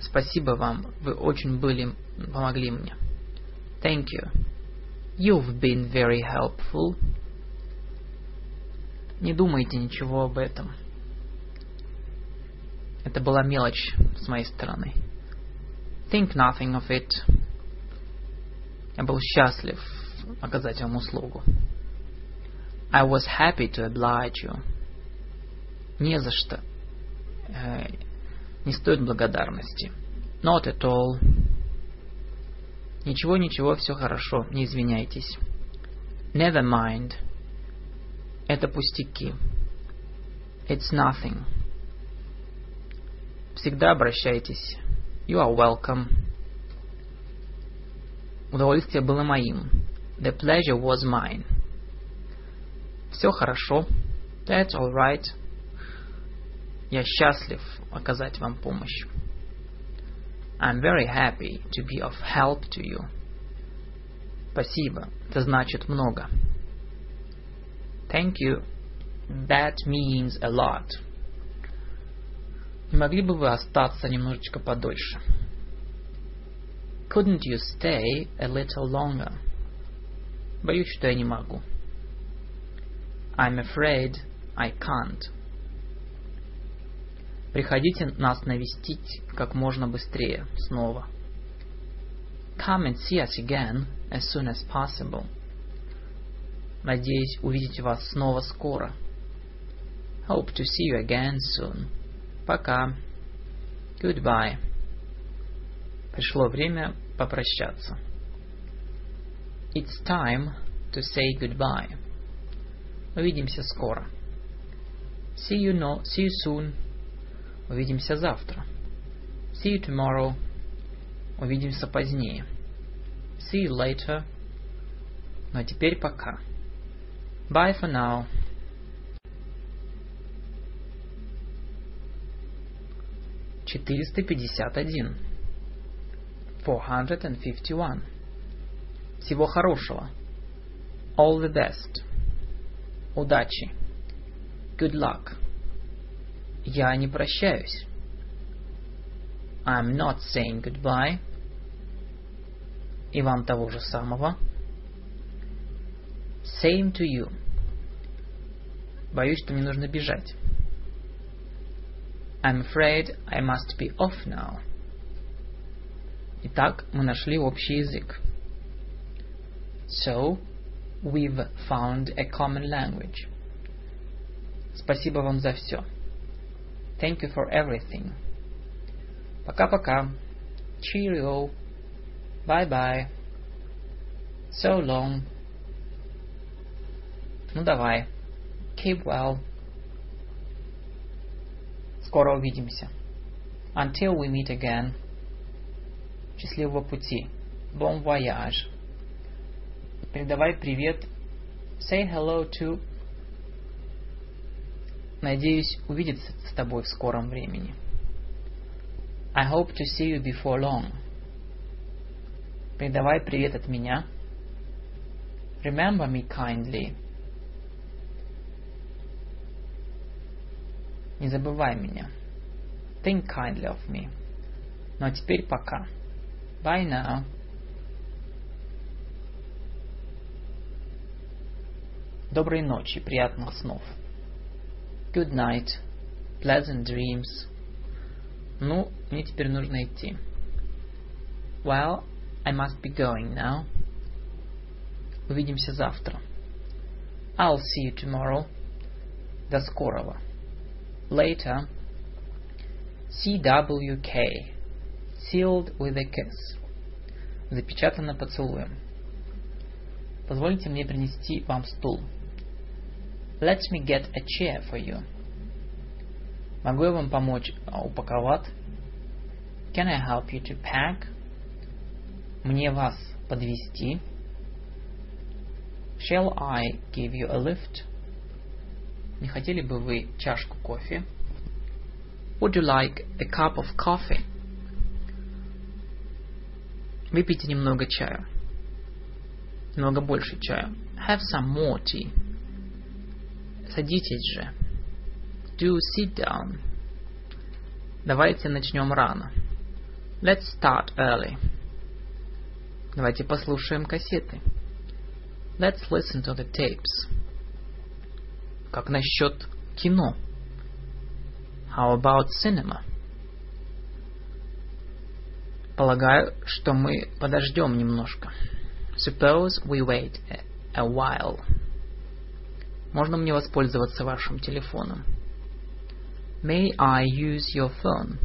Спасибо вам, вы очень были, помогли мне. Thank you. You've been very helpful. Не думайте ничего об этом. Это была мелочь с моей стороны. Think nothing of it. Я был счастлив оказать вам услугу. I was happy to oblige you. Не за что. Э, не стоит благодарности. Not at all. Ничего, ничего, все хорошо, не извиняйтесь. Never mind. Это пустяки. It's nothing. Всегда обращайтесь. You are welcome. Удовольствие было моим. The pleasure was mine. Все хорошо. That's all right. Я счастлив оказать вам помощь. I'm very happy to be of help to you. Спасибо. Это значит много. Thank you. That means a lot. Не могли бы вы остаться немножечко подольше? Couldn't you stay a little longer? Боюсь, что я не могу. I'm afraid I can't. Приходите нас навестить как можно быстрее снова. Come and see us again as soon as possible. Надеюсь увидеть вас снова скоро. Hope to see you again soon. Пока. Goodbye. Пришло время попрощаться. It's time to say goodbye. Увидимся скоро. See you, no, see you soon. Увидимся завтра. See you tomorrow. Увидимся позднее. See you later. Но теперь пока. Bye for now. Четыреста пятьдесят один. Four hundred and fifty one. Всего хорошего. All the best. Удачи. Good luck. Я не прощаюсь. I'm not saying goodbye. И вам того же самого. Same to you. Боюсь, что мне нужно бежать. I'm afraid I must be off now. Итак, мы нашли общий язык. So, we've found a common language. Спасибо вам за все. Thank you for everything. Пока-пока. Cheerio. Bye-bye. So long. Ну давай. Keep well. Скоро увидимся. Until we meet again. Счастливого пути. Bon voyage. Передавай привет. Say hello to. Надеюсь увидеться с тобой в скором времени. I hope to see you before long. Передавай привет от меня. Remember me kindly. Не забывай меня. Think kindly of me. Ну а теперь пока. Bye now. Доброй ночи, приятных снов. Good night. Pleasant dreams. Ну, мне теперь нужно идти. Well, I must be going now. Увидимся завтра. I'll see you tomorrow. До скорого. Later. CWK. Sealed with a kiss. Запечатано поцелуем. Позвольте мне принести вам стул. Let me get a chair for you. Могу я вам помочь упаковать? Can I help you to pack? Мне вас подвести? Shall I give you a lift? Не хотели бы вы чашку кофе? Would you like a cup of coffee? Выпейте немного чая. Немного больше чая. Have some more tea. Садитесь же. Do sit down. Давайте начнем рано. Let's start early. Давайте послушаем кассеты. Let's listen to the tapes. Как насчет кино? How about cinema? Полагаю, что мы подождем немножко. Suppose we wait a, a while. Можно мне воспользоваться вашим телефоном? May I use your phone?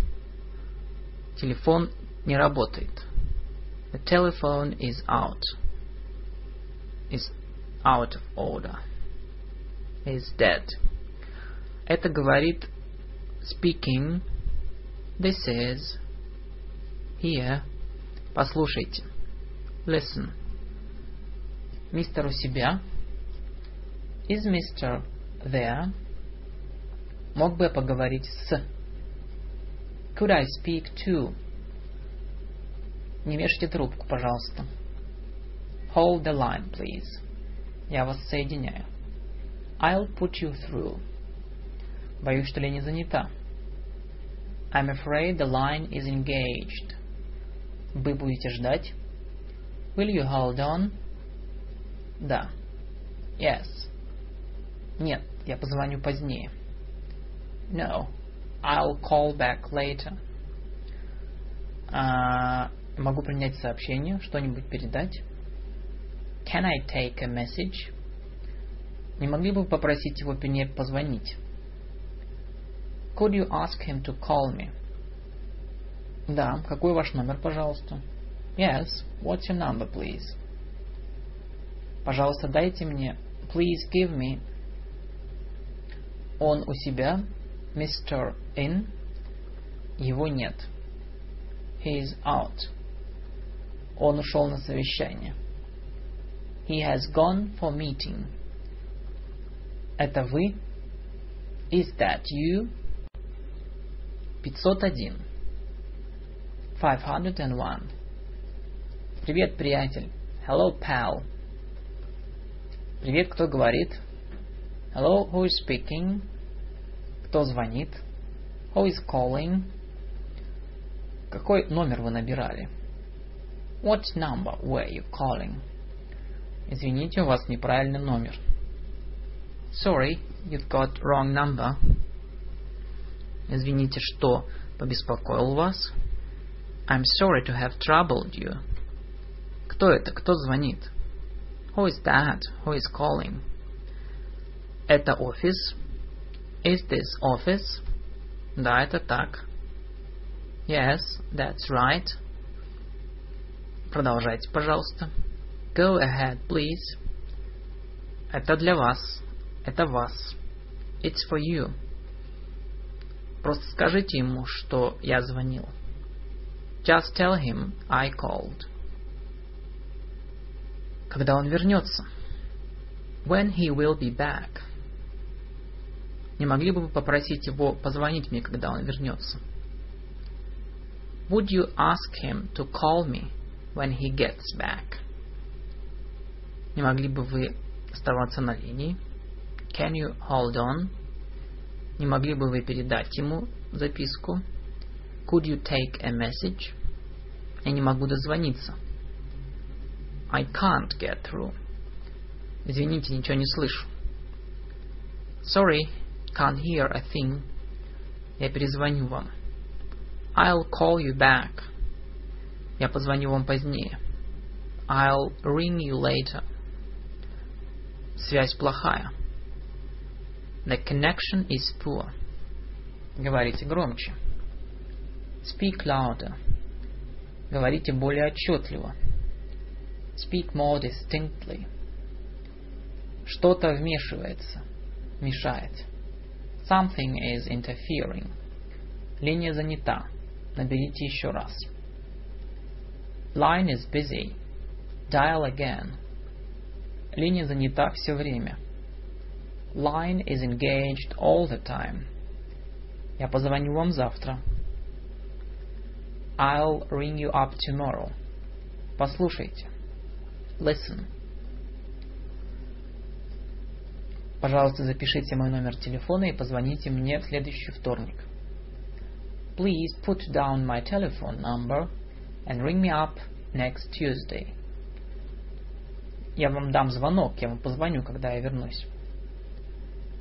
Телефон не работает. The telephone is out. Is out of order. Is dead. Это говорит speaking. This is here. Послушайте. Listen. Мистер у себя. Is Mr. there? Мог бы я поговорить с? Could I speak to? Не вешайте трубку, пожалуйста. Hold the line, please. Я вас соединяю. I'll put you through. Боюсь, что линия занята. I'm afraid the line is engaged. Вы будете ждать? Will you hold on? Да. Yes. Нет, я позвоню позднее. No, I'll call back later. А, могу принять сообщение, что-нибудь передать? Can I take a message? Не могли бы попросить его мне позвонить? Could you ask him to call me? Да, какой ваш номер, пожалуйста? Yes, what's your number, please? Пожалуйста, дайте мне. Please give me. Он у себя. Mr. In. Его нет. He is out. Он ушел на совещание. He has gone for meeting. Это вы? Is that you? 501. 501. Привет, приятель. Hello, pal. Привет, кто говорит? Hello, who is speaking? Кто звонит? Who is calling? Какой номер вы набирали? What number were you calling? Извините, у вас неправильный номер. Sorry, you've got wrong number. Извините, что побеспокоил вас. I'm sorry to have troubled you. Кто это? Кто звонит? Who is that? Who is calling? Это офис? Is this office? Да, это так. Yes, that's right. Продолжайте, пожалуйста. Go ahead, please. Это для вас. Это вас. It's for you. Просто скажите ему, что я звонил. Just tell him I called. Когда он вернется? When he will be back. Не могли бы вы попросить его позвонить мне, когда он вернется? Would you ask him to call me when he gets back? Не могли бы вы оставаться на линии? Can you hold on? Не могли бы вы передать ему записку? Could you take a message? Я не могу дозвониться. I can't get through. Извините, ничего не слышу. Sorry, can't hear a thing. Я перезвоню вам. I'll call you back. Я позвоню вам позднее. I'll ring you later. Связь плохая. The connection is poor. Говорите громче. Speak louder. Говорите более отчетливо. Speak more distinctly. Что-то вмешивается, мешает. Something is interfering. Линия занята. Наберите еще раз. Line is busy. Dial again. Линия занята все время. Line is engaged all the time. Я позвоню вам завтра. I'll ring you up tomorrow. Послушайте. Listen. Пожалуйста, запишите мой номер телефона и позвоните мне в следующий вторник. Please put down my telephone number and ring me up next Tuesday. Я вам дам звонок, я вам позвоню, когда я вернусь.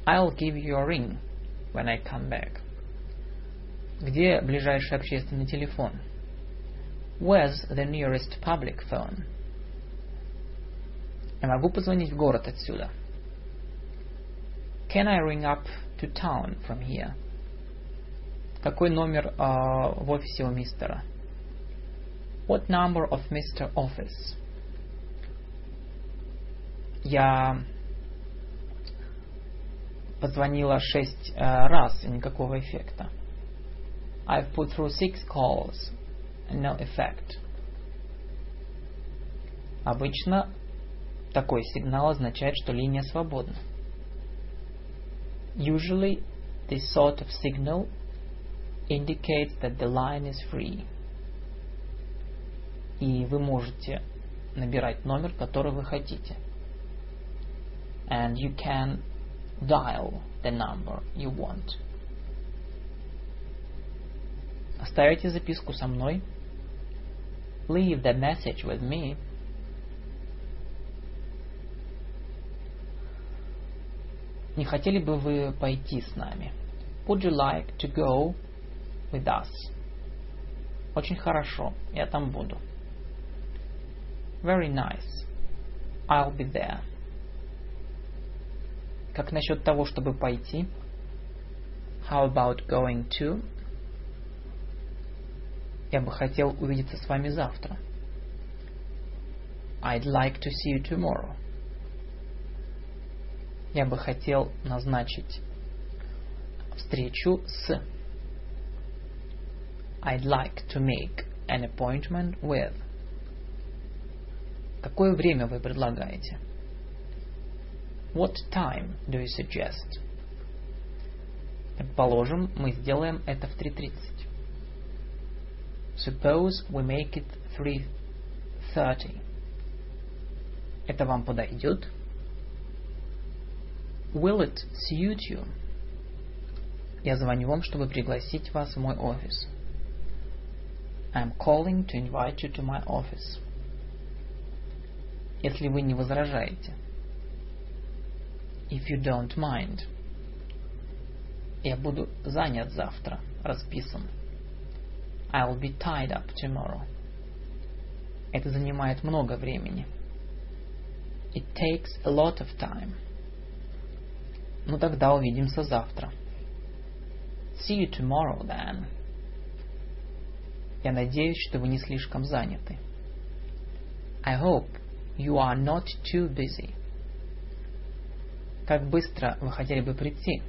I'll give you a ring when I come back. Где ближайший общественный телефон? Where's the nearest public phone? Я могу позвонить в город отсюда? Can I ring up to town from here? Какой номер э, в офисе у мистера? What number of Mr. Office? Я позвонила шесть э, раз и никакого эффекта. I've put through six calls and no effect. Обычно такой сигнал означает, что линия свободна. Usually, this sort of signal indicates that the line is free. И вы можете набирать номер, который вы хотите. And you can dial the number you want. Оставите записку со мной. Leave the message with me. Не хотели бы вы пойти с нами? Would you like to go with us? Очень хорошо, я там буду. Very nice. I'll be there. Как насчет того, чтобы пойти? How about going to? Я бы хотел увидеться с вами завтра. I'd like to see you tomorrow. Я бы хотел назначить встречу с I'd like to make an appointment with. Какое время вы предлагаете? What time do you suggest? Предположим, мы сделаем это в 3.30. Suppose we make it 3.30. Это вам подойдет? Will it suit you? Я звоню вам, чтобы пригласить вас в мой офис. I'm calling to invite you to my office. Если вы не возражаете. If you don't mind. Я буду занят завтра, расписан. I'll be tied up tomorrow. Это занимает много времени. It takes a lot of time. Ну тогда увидимся завтра. See you tomorrow then. Я надеюсь, что вы не слишком заняты. I hope you are not too busy. Как быстро вы хотели бы прийти?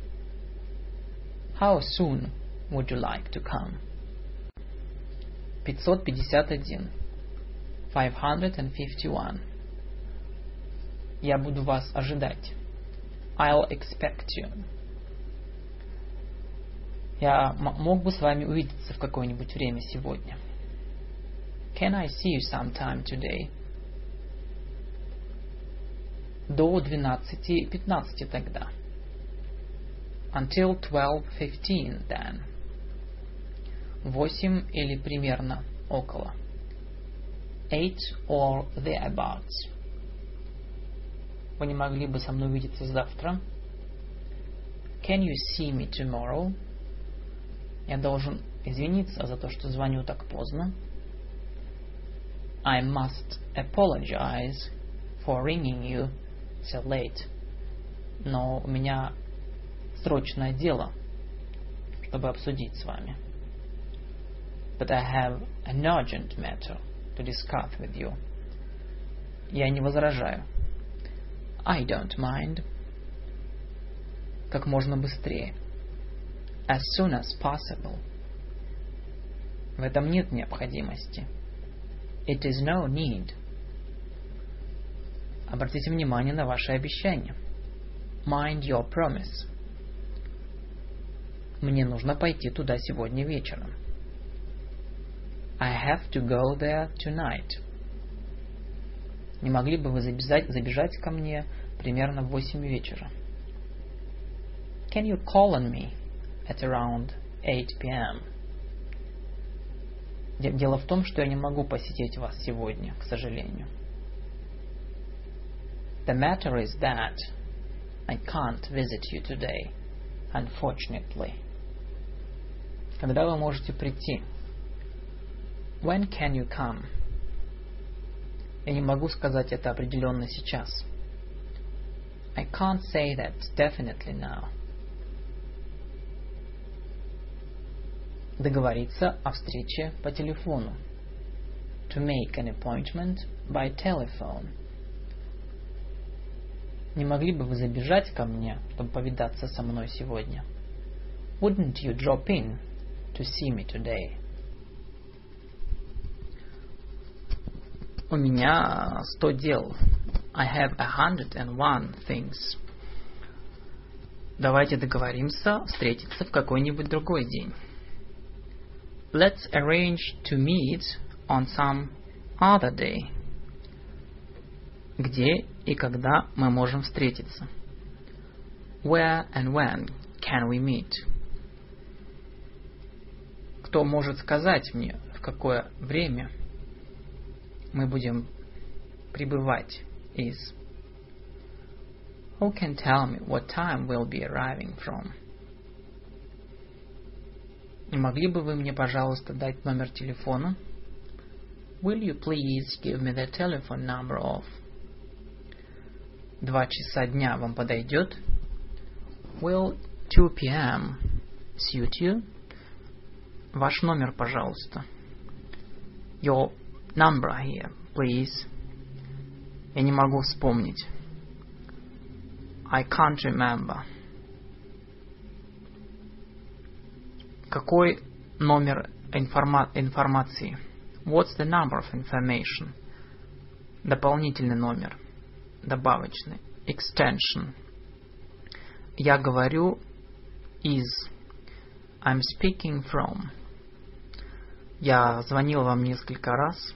How soon would you like to come? 551. 551. Я буду вас ожидать. I'll expect you. Я мог бы с вами увидеться в какое-нибудь время сегодня. Can I see you sometime today? До 12.15 тогда. Until 12.15 then. Восемь или примерно около. Eight or thereabouts. Вы не могли бы со мной увидеться завтра? Can you see me tomorrow? Я должен извиниться за то, что звоню так поздно. I must apologize for ringing you so late. Но у меня срочное дело, чтобы обсудить с вами. But I have an urgent matter to discuss with you. Я не возражаю. I don't mind. Как можно быстрее as soon as possible. В этом нет необходимости. It is no need. Обратите внимание на ваши обещания. Mind your promise. Мне нужно пойти туда сегодня вечером. I have to go there tonight. Не могли бы вы забежать, забежать ко мне примерно в восемь вечера? Can you call on me at around 8 p.m. Дело в том, что я не могу посетить вас сегодня, к сожалению. The matter is that I can't visit you today, unfortunately. Когда вы можете прийти? When can you come? Я не могу сказать это определенно сейчас. I can't say that definitely now. договориться о встрече по телефону. To make an appointment by telephone. Не могли бы вы забежать ко мне, чтобы повидаться со мной сегодня? Wouldn't you drop in to see me today? У меня сто дел. I have a hundred and one things. Давайте договоримся встретиться в какой-нибудь другой день. Let's arrange to meet on some other day. Где и когда мы можем встретиться? Where and when can we meet? Кто может сказать мне, в какое время мы будем прибывать из? Who can tell me what time we'll be arriving from? Не могли бы вы мне, пожалуйста, дать номер телефона? Will you please give me the telephone number of? Два часа дня вам подойдет? Will 2 p.m. suit you? Ваш номер, пожалуйста. Your number here, please. Я не могу вспомнить. I can't remember. Какой номер информа информации? What's the number of information? Дополнительный номер. Добавочный. Extension. Я говорю из. I'm speaking from. Я звонил вам несколько раз.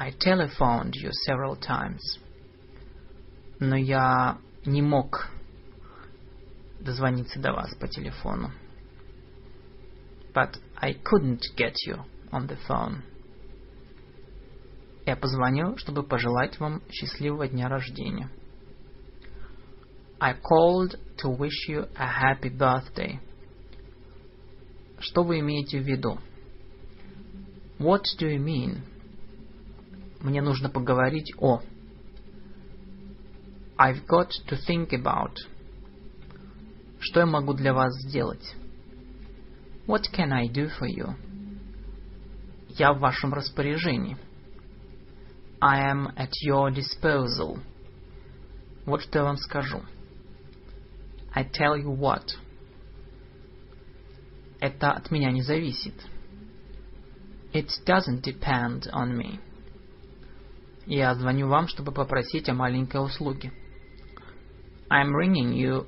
I telephoned you several times. Но я не мог дозвониться до вас по телефону. But I couldn't get you on the phone. Я позвонил, чтобы пожелать вам счастливого дня рождения. I called to wish you a happy birthday. Что вы имеете в виду? What do you mean? Мне нужно поговорить о. I've got to think about. Что я могу для вас сделать? What can I do for you? Я в вашем распоряжении. I am at your disposal. Вот что я вам скажу. I tell you what. Это от меня не зависит. It doesn't depend on me. Я звоню вам, чтобы попросить о маленькой услуге. I'm ringing you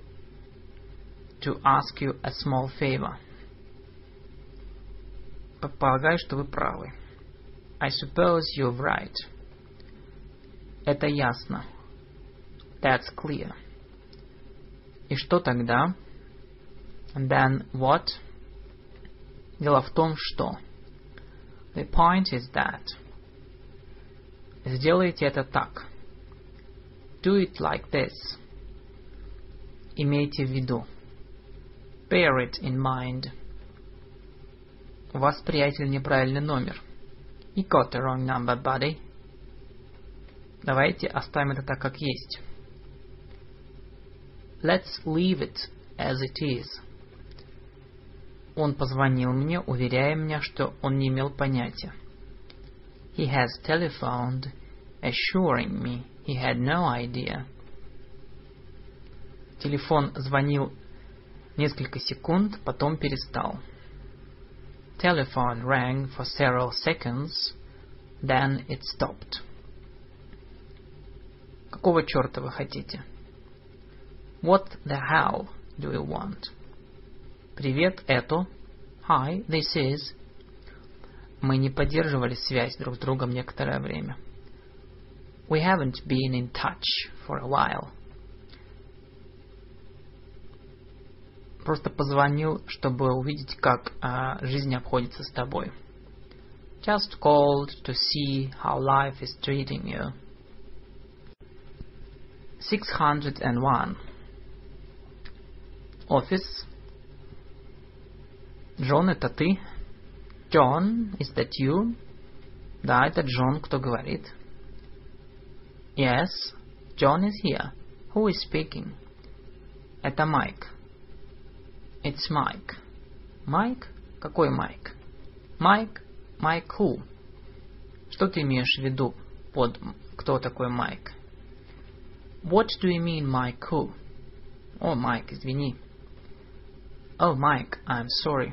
to ask you a small favor. Полагаю, что вы правы. I suppose you're right. Это ясно. That's clear. И что тогда? And then what? Дело в том, что... The point is that... Сделайте это так. Do it like this. Имейте в виду. Bear it in mind. У вас, приятель, неправильный номер. You got the wrong number, buddy. Давайте оставим это так, как есть. Let's leave it as it is. Он позвонил мне, уверяя меня, что он не имел понятия. He has telephoned, assuring me he had no idea. Телефон звонил несколько секунд, потом перестал. Telephone rang for several seconds, then it stopped. Какого черта вы хотите? What the hell do you want? Привет, это. Hi, this is. Мы не поддерживали связь друг с другом некоторое время. We haven't been in touch for a while. Просто позвонил, чтобы увидеть, как а, жизнь обходится с тобой. Just called to see how life is treating you. 601. Офис. Джон, это ты? John, is that you? Да, это Джон, кто говорит. Yes, John is here. Who is speaking? Это Майк. It's Mike. Майк? Какой Майк? Майк? Майк who? Что ты имеешь в виду под кто такой Майк? What do you mean, Mike who? О, Майк, извини. Oh, Mike, I'm sorry.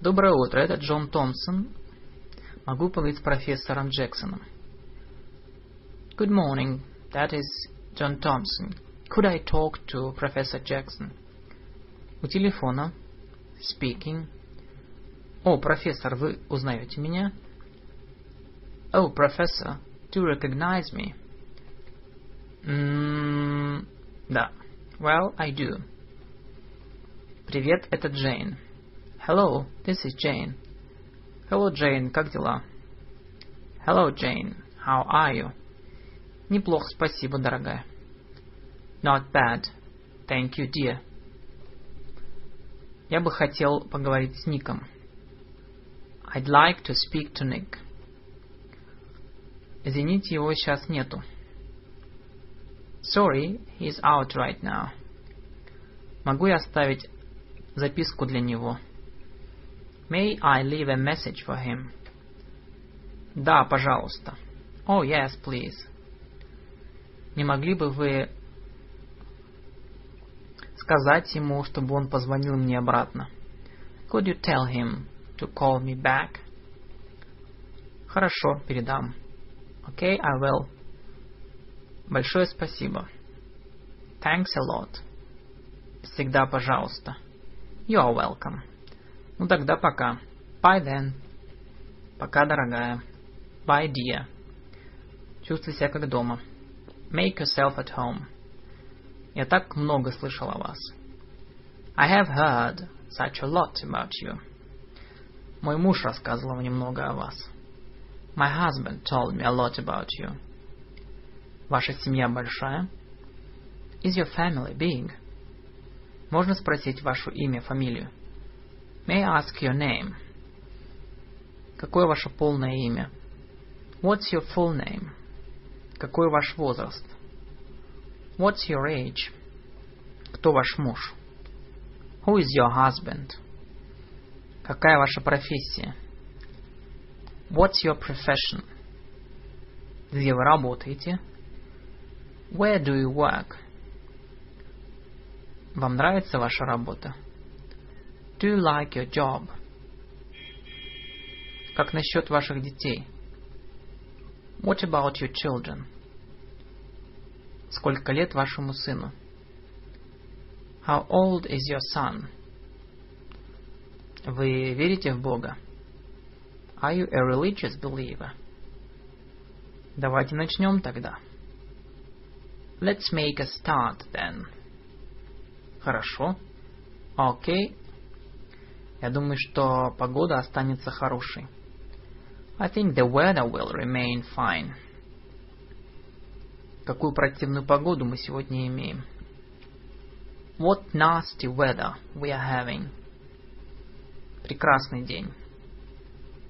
Доброе утро, это Джон Томпсон. Могу поговорить с профессором Джексоном. Good morning, that is John Thompson. Could I talk to Professor Jackson? У телефона. Speaking. О, профессор, вы узнаете меня? Oh, Professor, do you recognize me? Ммм, да. Well, I do. Привет, это Джейн. Hello, this is Jane. Hello, Джейн, как дела? Hello, Jane. How are you? Неплохо, спасибо, дорогая. Not bad. Thank you, dear. Я бы хотел поговорить с Ником. I'd like to speak to Nick. Извините, его сейчас нету. Sorry, he's out right now. Могу я оставить записку для него? May I leave a message for him? Да, пожалуйста. Oh, yes, please. Не могли бы вы сказать ему, чтобы он позвонил мне обратно? Could you tell him to call me back? Хорошо, передам. Okay, I will. Большое спасибо. Thanks a lot. Всегда пожалуйста. You are welcome. Ну тогда пока. Bye then. Пока, дорогая. Bye dear. Чувствуй себя как дома. Make yourself at home. Я так много слышал о вас. I have heard such a lot about you. Мой муж рассказывал мне много о вас. My husband told me a lot about you. Ваша семья большая? Is your family big? Можно спросить ваше имя, фамилию? May I ask your name? Какое ваше полное имя? What's your full name? Какой ваш возраст? What's your age? Кто ваш муж? Who is your husband? Какая ваша профессия? What's your profession? Где вы работаете? Where do you work? Вам нравится ваша работа? Do you like your job? Как насчет ваших детей? What about your children? Сколько лет вашему сыну? How old is your son? Вы верите в Бога? Are you a religious believer? Давайте начнем тогда. Let's make a start then. Хорошо. Okay. Я думаю, что погода останется хорошей. I think the weather will remain fine. Какую противную погоду мы сегодня имеем? What nasty weather we are having. Прекрасный день.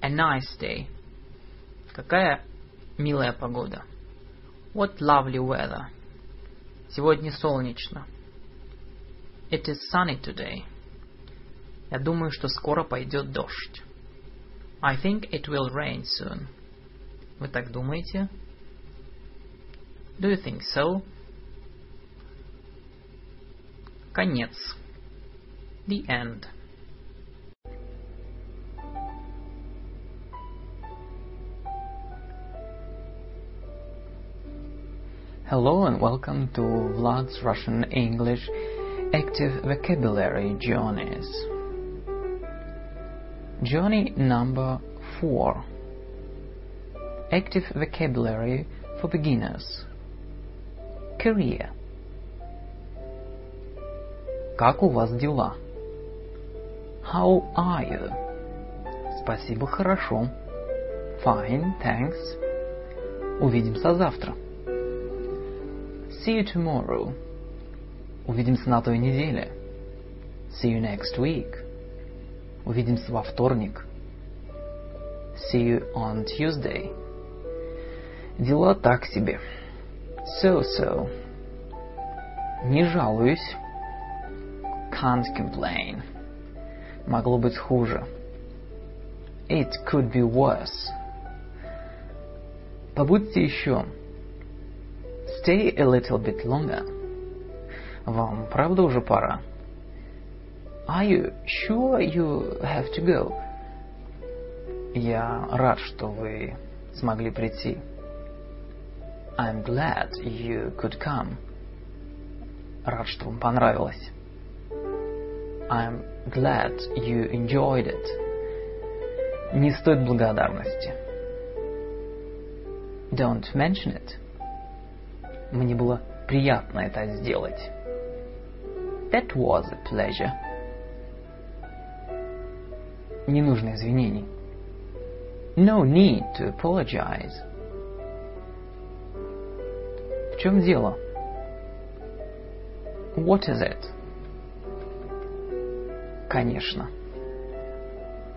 A nice day. Какая милая погода. What lovely weather. Сегодня солнечно. It is sunny today. Я думаю, что скоро пойдет дождь. I think it will rain soon. Вы так думаете? Do you think so? Конец. The end. Hello and welcome to Vlad's Russian English Active Vocabulary Journeys. Journey number 4 Active Vocabulary for Beginners Career Как у вас дела? How are you? Спасибо, хорошо. Fine, thanks. Увидимся завтра. See you tomorrow. Увидимся на той неделе. See you next week. Увидимся во вторник. See you on Tuesday. Дела так себе. So-so. Не жалуюсь. Can't complain. Могло быть хуже. It could be worse. Побудьте еще. Stay a little bit longer. Вам правда уже пора? Are you sure you have to go? Я рад, что вы смогли прийти. I'm glad you could come. Рад, что вам понравилось. I'm glad you enjoyed it. Не стоит благодарности. Don't mention it. Мне было приятно это сделать. That was a pleasure. Не нужно извинений. No need to apologize. В чем дело? What is it? Конечно.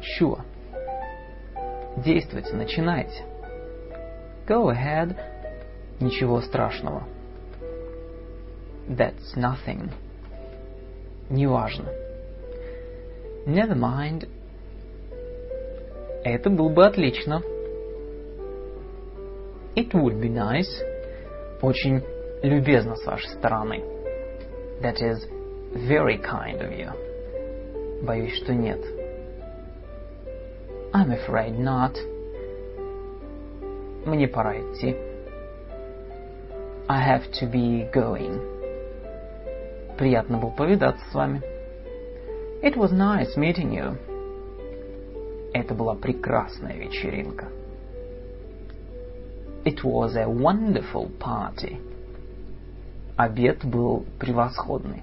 Sure. Действуйте, начинайте. Go ahead. Ничего страшного. That's nothing. Неважно. Never mind. Это было бы отлично. It would be nice. Очень любезно с вашей стороны. That is very kind of you. Боюсь, что нет. I'm afraid not. Мне пора идти. I have to be going. Приятно было повидаться с вами. It was nice meeting you. Это была прекрасная вечеринка. It was a wonderful party. Обед был превосходный.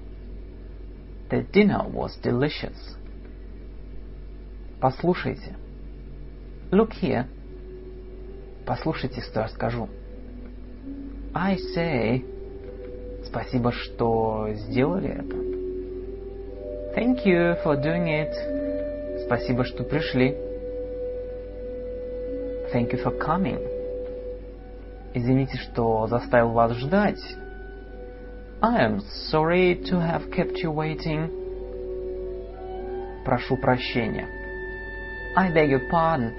The dinner was delicious. Послушайте. Look here. Послушайте, что я скажу. I say. Спасибо, что сделали это. Thank you for doing it. Спасибо, что пришли. Thank you for coming. Извините, что заставил вас ждать. I am sorry to have kept you waiting. Прошу прощения. I beg your pardon.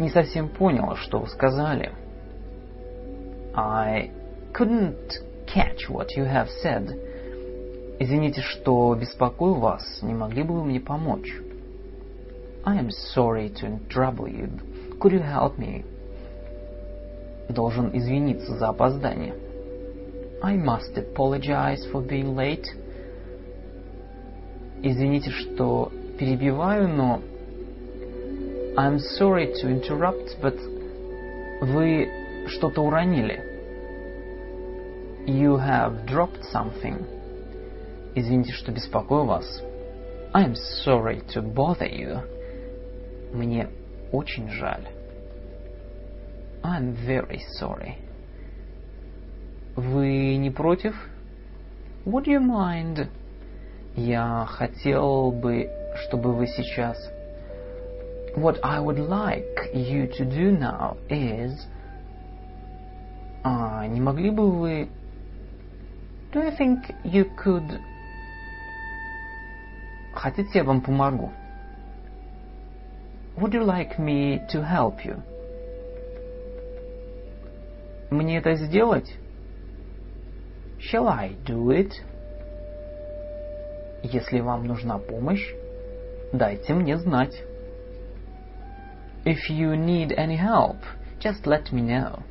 Не совсем понял, что вы сказали. I couldn't catch what you have said. Извините, что беспокою вас. Не могли бы вы мне помочь? I am sorry to trouble you. Could you help me? Должен извиниться за опоздание. I must apologize for being late. Извините, что перебиваю, но I'm sorry to interrupt, but вы что-то уронили. You have dropped something. Извините, что беспокою вас. I'm sorry to bother you. Мне очень жаль. I'm very sorry. Вы не против? Would you mind? Я хотел бы, чтобы вы сейчас... What I would like you to do now is... А, не могли бы вы... Do you think you could... Хотите, я вам помогу? Would you like me to help you? Мне это сделать? Shall I do it? Если вам нужна помощь, дайте мне знать. If you need any help, just let me know.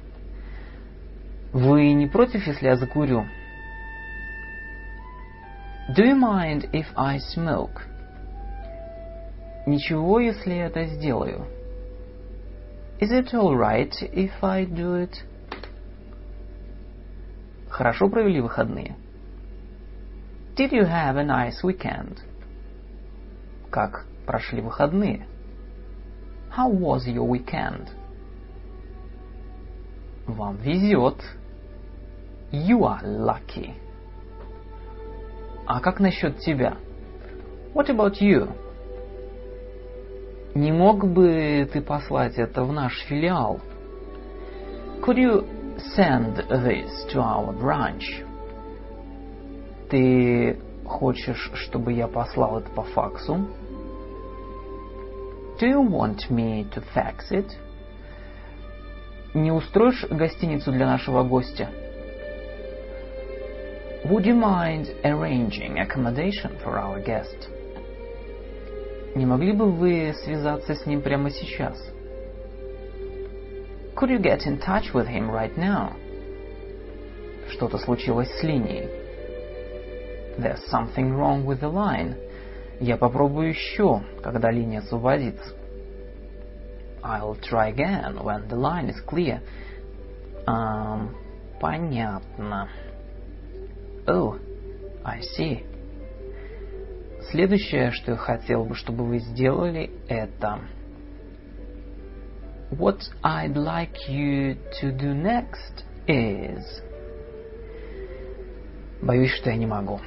Вы не против, если я закурю? Do you mind if I smoke? Ничего, если я это сделаю. Is it all right if I do it? Хорошо провели выходные? Did you have a nice weekend? Как прошли выходные? How was your weekend? Вам везет. You are lucky. А как насчет тебя? What about you? Не мог бы ты послать это в наш филиал? Could you send this to our branch? Ты хочешь, чтобы я послал это по факсу? Do you want me to fax it? Не устроишь гостиницу для нашего гостя? Would you mind arranging accommodation for our guest? Не могли бы вы связаться с ним прямо сейчас? Could you get in touch with him right now? Что-то случилось с линией. There's something wrong with the line. Я попробую еще, когда линия освободится. I'll try again when the line is clear. Um, понятно. Oh, I see. Следующее, что я хотел бы, чтобы вы сделали, это... What I'd like you to do next is... Боюсь, что я не могу.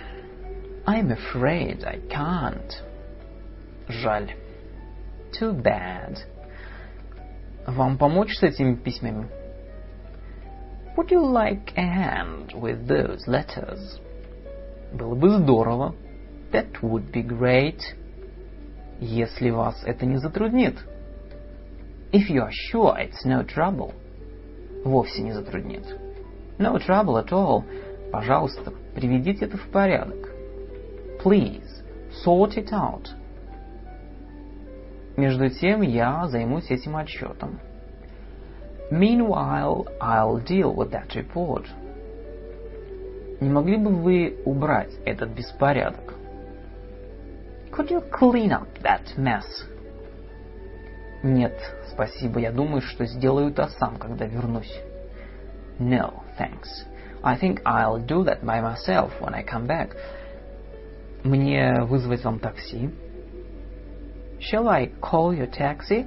I'm afraid I can't. Жаль. Too bad. Вам помочь с этими письмами? Would you like a hand with those letters? Было бы здорово. That would be great. Если вас это не затруднит. If you are sure it's no trouble. Вовсе не затруднит. No trouble at all. Пожалуйста, приведите это в порядок. Please, sort it out. Между тем я займусь этим отчетом. Meanwhile, I'll deal with that report. Не могли бы вы убрать этот беспорядок? Could you clean up that mess? Нет, спасибо, я думаю, что сделаю это сам, когда вернусь. No, thanks. I think I'll do that by myself when I come back. Мне вызвать вам такси? Shall I call your taxi?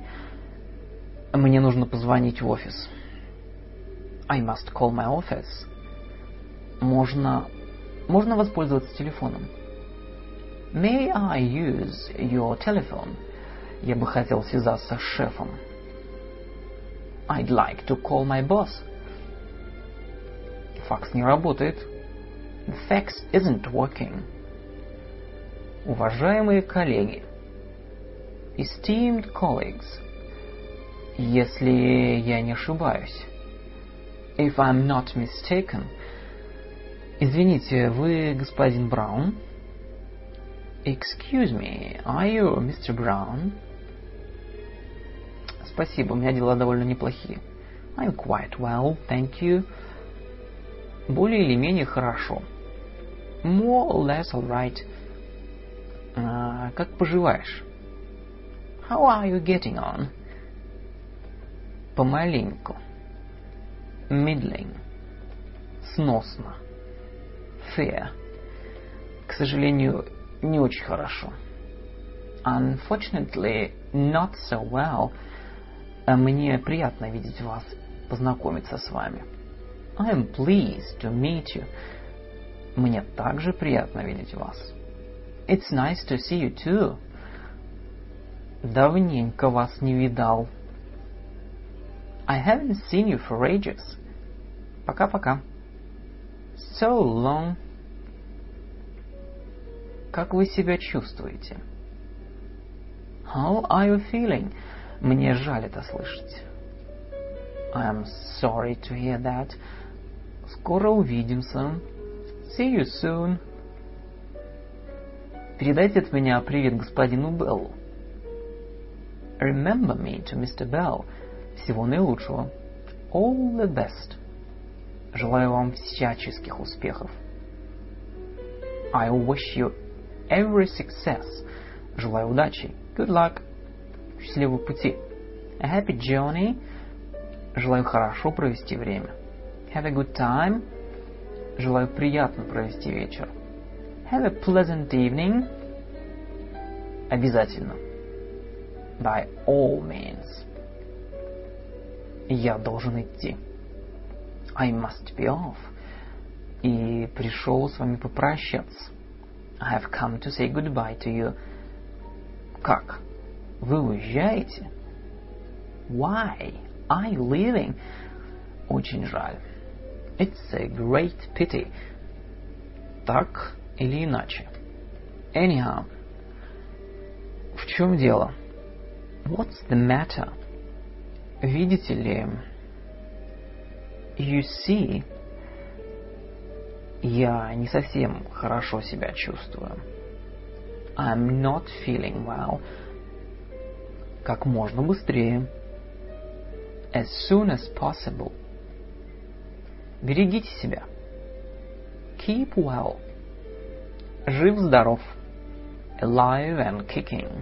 Мне нужно позвонить в офис. I must call my office. Можно... Можно воспользоваться телефоном? May I use your telephone? Я бы хотел связаться с шефом. I'd like to call my boss. Факс не работает. The fax isn't working. Уважаемые коллеги. Esteemed colleagues. Если я не ошибаюсь. If I'm not mistaken. Извините, вы господин Браун? Excuse me, are you Mr. Brown? Спасибо, у меня дела довольно неплохие. I'm quite well, thank you. Более или менее хорошо. More or less all right. А, как поживаешь? How are you getting on? Помаленьку. Middling. Сносно. Fair. К сожалению, не очень хорошо. Unfortunately, not so well. А мне приятно видеть вас, познакомиться с вами. I am pleased to meet you. Мне также приятно видеть вас. It's nice to see you too. Давненько вас не видал. I haven't seen you for ages. Пока-пока. So long. Как вы себя чувствуете? How are you feeling? Мне жаль это слышать. I am sorry to hear that. Скоро увидимся. See you soon. Передайте от меня привет господину Беллу. Remember me to Mr. Bell. Всего наилучшего. All the best. Желаю вам всяческих успехов. I wish you every success. Желаю удачи. Good luck. Счастливого пути. A happy journey. Желаю хорошо провести время. Have a good time. Желаю приятно провести вечер. Have a pleasant evening. Обязательно. By all means. Я должен идти. I must be off. И пришел с вами попрощаться. I have come to say goodbye to you. Как? Вы уезжаете? Why? Are you leaving? Очень жаль. It's a great pity. Так или иначе. Anyhow. В чем дело? What's the matter? Видите ли... You see... Я не совсем хорошо себя чувствую. I'm not feeling well. Как можно быстрее. As soon as possible. Берегите себя. Keep well. Жив-здоров. Alive and kicking.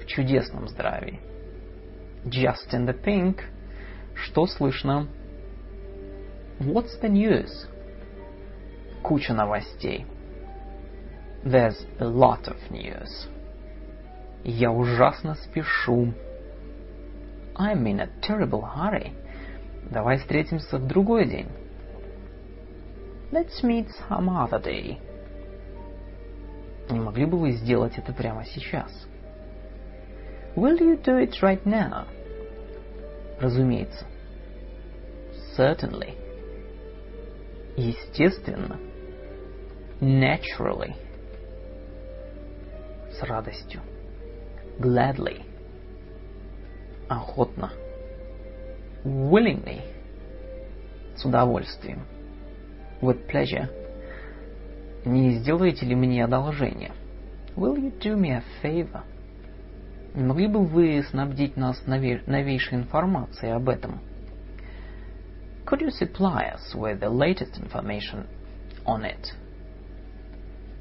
В чудесном здравии. Just in the pink. Что слышно? What's the news? Куча новостей. There's a lot of news. Я ужасно спешу. I'm in a terrible hurry. Давай встретимся в другой день. Let's meet some other day. Не могли бы вы сделать это прямо сейчас? Will you do it right now? Разумеется. Certainly. Естественно. Naturally. С радостью. Gladly. Охотно. Willingly. С удовольствием. With pleasure. Не сделаете ли мне одолжение? Will you do me a favor? Не могли бы вы снабдить нас новей, новейшей информацией об этом? Could you supply us with the latest information on it?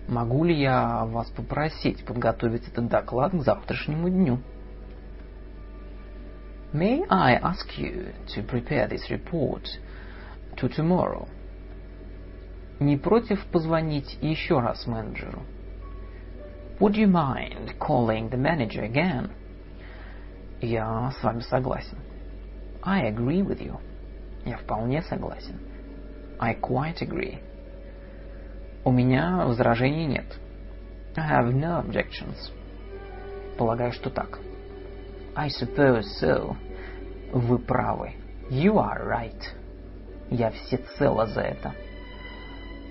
Могу ли я вас попросить подготовить этот доклад к завтрашнему дню? May I ask you to prepare this report to tomorrow? Не против позвонить еще раз менеджеру? Would you mind calling the manager again? Я с вами согласен. I agree with you. Я вполне согласен. I quite agree. У меня возражений нет. I have no objections. Полагаю, что так. I suppose so. Вы правы. You are right. Я всецело за это.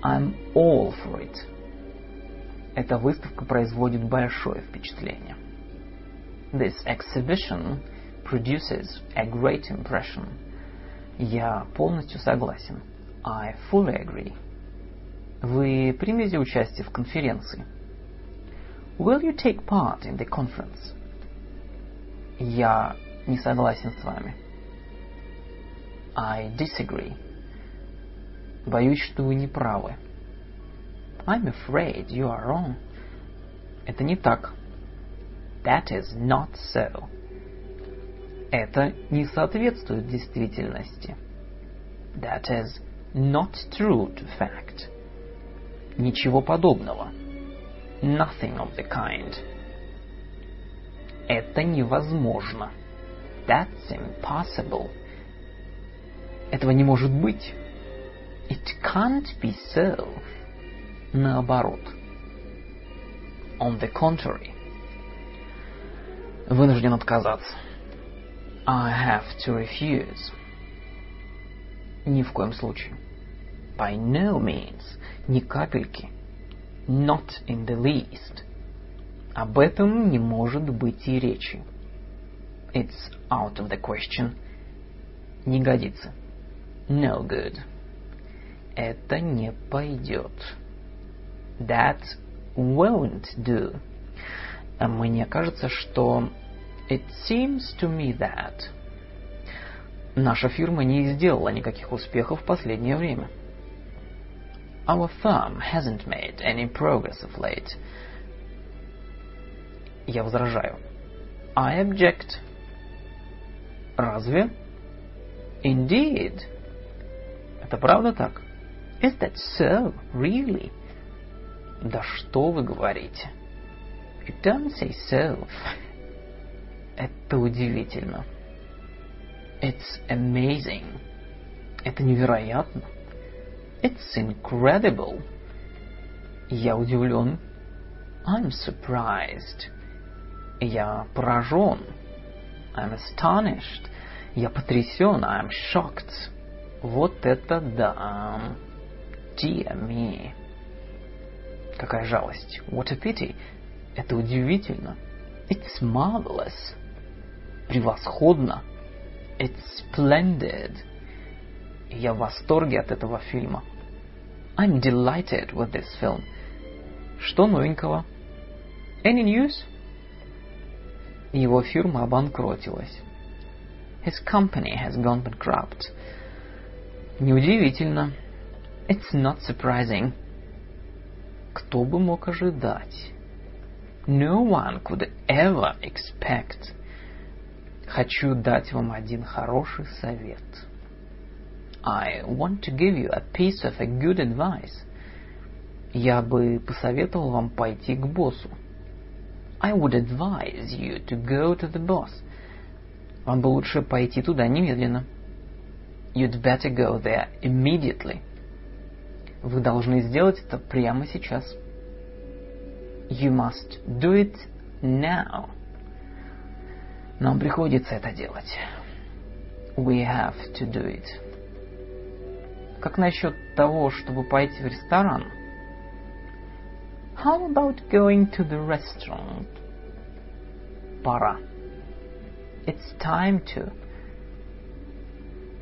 I'm all for it. Эта выставка производит большое впечатление. This exhibition produces a great impression. Я полностью согласен. I fully agree. Вы примете участие в конференции? Will you take part in the conference? Я не согласен с вами. I disagree. Боюсь, что вы не правы. I'm afraid you are wrong. Это не так. That is not so. Это не соответствует действительности. That is not true to fact. Ничего подобного. Nothing of the kind. Это невозможно. That's impossible. Этого не может быть. It can't be so. Наоборот. On the contrary. Вынужден отказаться. I have to refuse. Ни в коем случае. By no means. Ни капельки. Not in the least. Об этом не может быть и речи. It's out of the question. Не годится. No good. Это не пойдет. That won't do. А мне кажется, что it seems to me that наша фирма не сделала никаких успехов в последнее время. Our firm hasn't made any progress of late. Я возражаю. I object. Разве? Indeed. Это правда так? Is that so? Really? Да что вы говорите? You don't say so. Это удивительно. It's amazing. Это невероятно. It's incredible. Я удивлен. I'm surprised. Я поражен. I'm astonished. Я потрясен. I'm shocked. Вот это да. Dear me. Какая жалость. What a pity. Это удивительно. It's marvelous. Превосходно. It's splendid. Я в восторге от этого фильма. I'm delighted with this film. Что новенького? Any news? Его фирма обанкротилась. His company has gone bankrupt. Неудивительно. It's not surprising. Кто бы мог ожидать? No one could ever expect. Хочу дать вам один хороший совет. I want to give you a piece of a good advice. Я бы посоветовал вам пойти к боссу. I would advise you to go to the boss. Вам бы лучше пойти туда немедленно. You'd better go there immediately. Вы должны сделать это прямо сейчас. You must do it now. Нам приходится это делать. We have to do it. Как насчет того, чтобы пойти в ресторан? How about going to the restaurant? Пора. It's time to.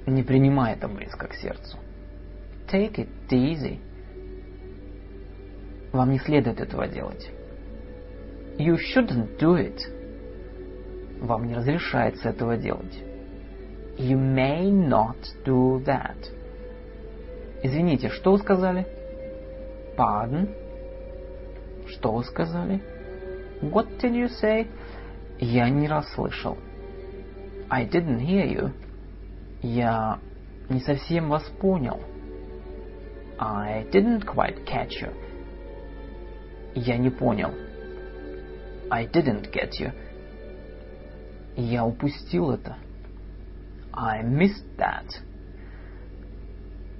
Не принимай это близко к сердцу. Take it easy. Вам не следует этого делать. You shouldn't do it. Вам не разрешается этого делать. You may not do that. Извините, что вы сказали? Pardon? Что вы сказали? What did you say? Я не расслышал. I didn't hear you. Я не совсем вас понял. I didn't quite catch you. Я не понял. I didn't get you. Я упустил это. I missed that.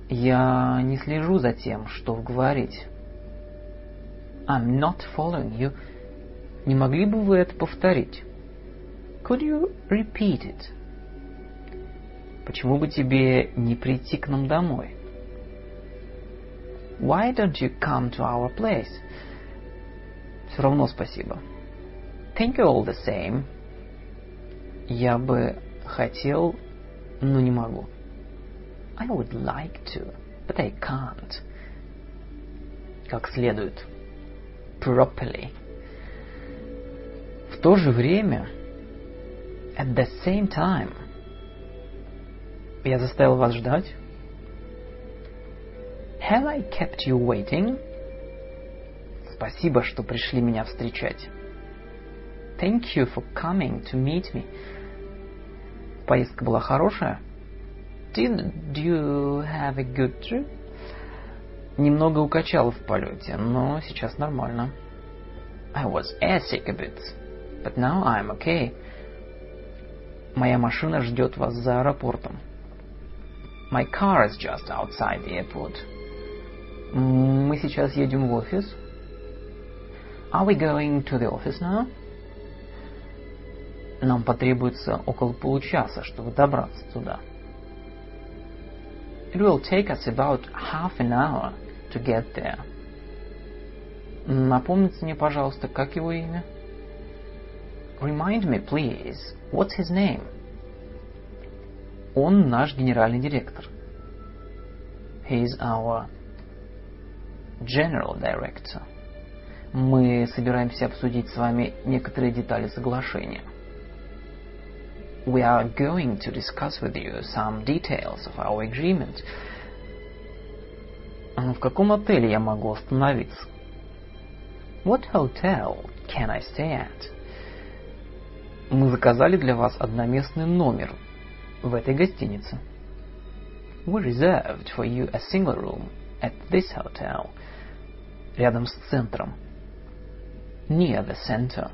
Я не слежу за тем, что говорить. I'm not following you. Не могли бы вы это повторить? Could you repeat it? Почему бы тебе не прийти к нам домой? Why don't you come to our place? Все равно спасибо. Thank you all the same. Я бы хотел, но не могу. I would like to, but I can't. Как следует. Properly. В то же время, at the same time, я заставил вас ждать. Have I kept you waiting? Спасибо, что пришли меня встречать. Thank you for coming to meet me. Поездка была хорошая? Did you have a good trip? Немного укачало в полете, но сейчас нормально. I was airsick a bit, but now I'm okay. Моя машина ждет вас за аэропортом. My car is just outside the airport. Мы сейчас едем в офис. Are we going to the office now? Нам потребуется около получаса, чтобы добраться туда. It will take us about half an hour to get there. Напомните мне, пожалуйста, как его имя? Remind me, please, what's his name? Он наш генеральный директор. He's our general director. Мы собираемся обсудить с вами некоторые детали соглашения. We are going to discuss with you some details of our agreement. В каком отеле я могу остановиться? What hotel can I stay at? Мы заказали для вас одноместный номер в этой гостинице. We reserved for you a single room at this hotel. Рядом с центром. Near the center.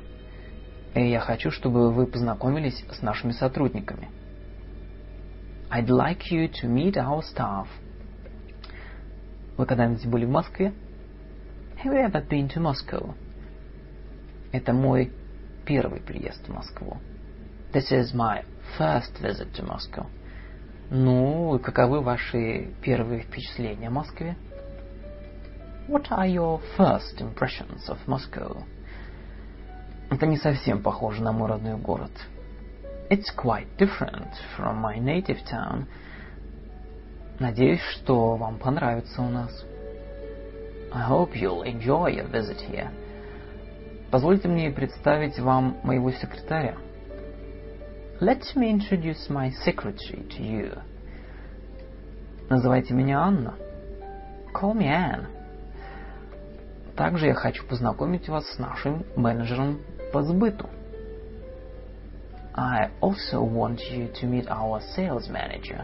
И я хочу, чтобы вы познакомились с нашими сотрудниками. I'd like you to meet our staff. Вы когда-нибудь были в Москве? Have you ever been to Moscow? Это мой первый приезд в Москву. This is my first visit to Moscow. Ну, каковы ваши первые впечатления о Москве? What are your first impressions of Moscow? Это не совсем похоже на мой родной город. It's quite different from my native town. Надеюсь, что вам понравится у нас. I hope you'll enjoy your visit here. Позвольте мне представить вам моего секретаря. Let me introduce my secretary to you. Называйте меня Анна. Call me Anne. Также я хочу познакомить вас с нашим менеджером по сбыту. I also want you to meet our sales manager.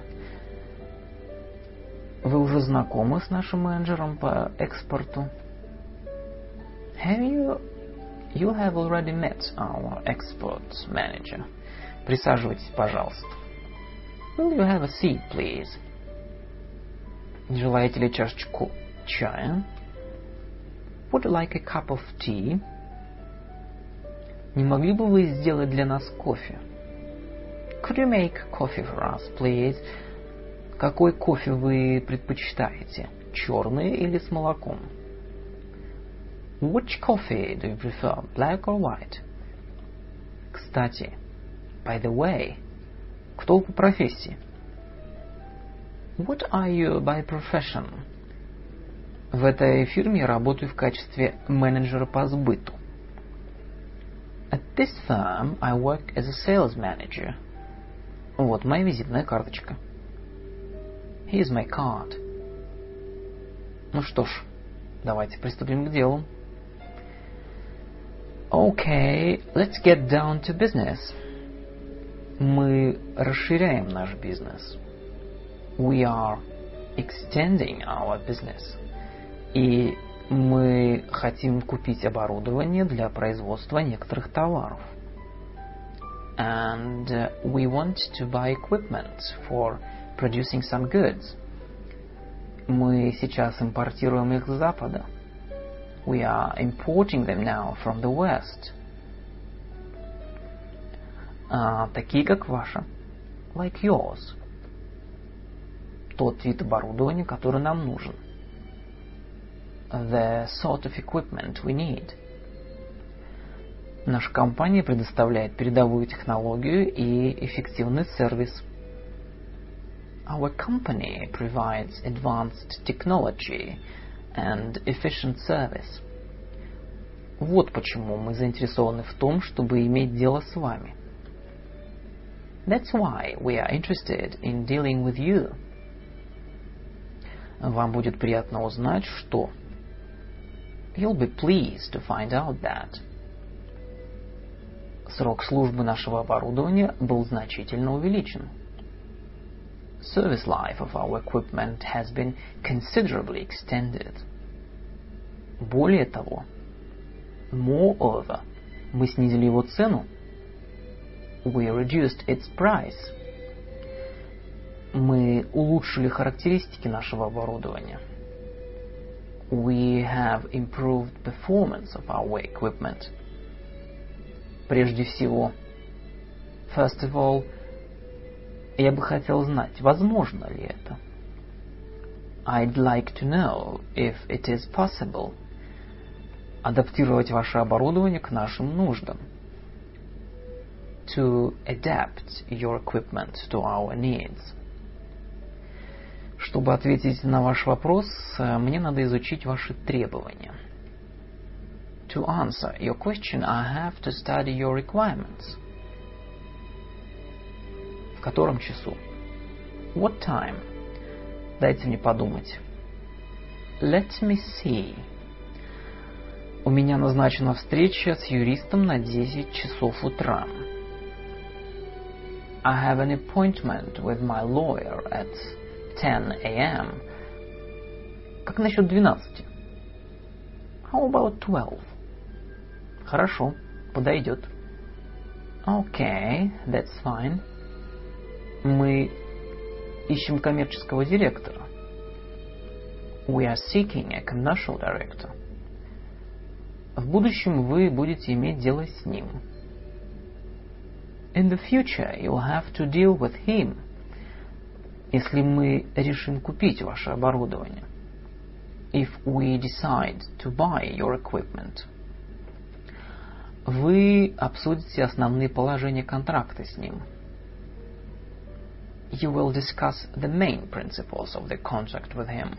Вы уже знакомы с нашим менеджером по экспорту? Have you... You have already met our export manager. Присаживайтесь, пожалуйста. Will you have a seat, please? Не желаете ли чашечку чая? Would like a cup of tea? Не могли бы вы сделать для нас кофе? Could you make coffee for us, please? Какой кофе вы предпочитаете? Черный или с молоком? Which coffee do you prefer, black or white? Кстати, by the way, кто вы по профессии? What are you by profession? В этой фирме я работаю в качестве менеджера по сбыту. At this firm I work as a sales manager. Вот моя визитная карточка. Here's my card. Ну что ж, давайте приступим к делу. Okay, let's get down to business. Мы расширяем наш бизнес. We are extending our business. И мы хотим купить оборудование для производства некоторых товаров. And we want to buy equipment for producing some goods. Мы сейчас импортируем их с Запада. We are importing them now from the West. А, такие, как ваша. Like yours. Тот вид оборудования, который нам нужен. The sort of equipment we need. Наша компания предоставляет передовую технологию и эффективный сервис. Our company provides advanced technology and efficient service. Вот почему мы заинтересованы в том, чтобы иметь дело с вами. That's why we are interested in dealing with you. Вам будет приятно узнать, что You'll be pleased to find out that срок службы нашего оборудования был значительно увеличен. Service life of our equipment has been considerably extended. Более того, moreover, мы снизили его цену. We reduced its price. Мы улучшили характеристики нашего оборудования. We have improved performance of our equipment. Прежде всего, first of all, я бы хотел знать, возможно ли это. I'd like to know if it is possible адаптировать ваше оборудование к нашим нуждам. To adapt your equipment to our needs. Чтобы ответить на ваш вопрос, мне надо изучить ваши требования. To answer your question, I have to study your requirements. В котором часу? What time? Дайте мне подумать. Let me see. У меня назначена встреча с юристом на 10 часов утра. I have an appointment with my lawyer at 10 a.m. Как насчет 12? How about 12? Хорошо, подойдет. Okay, that's fine. Мы ищем коммерческого директора. We are seeking a commercial director. В будущем вы будете иметь дело с ним. In the future you'll have to deal with him. Если мы решим купить ваше оборудование. If we decide to buy your equipment. Вы обсудите основные положения контракта с ним. You will discuss the main principles of the contract with him.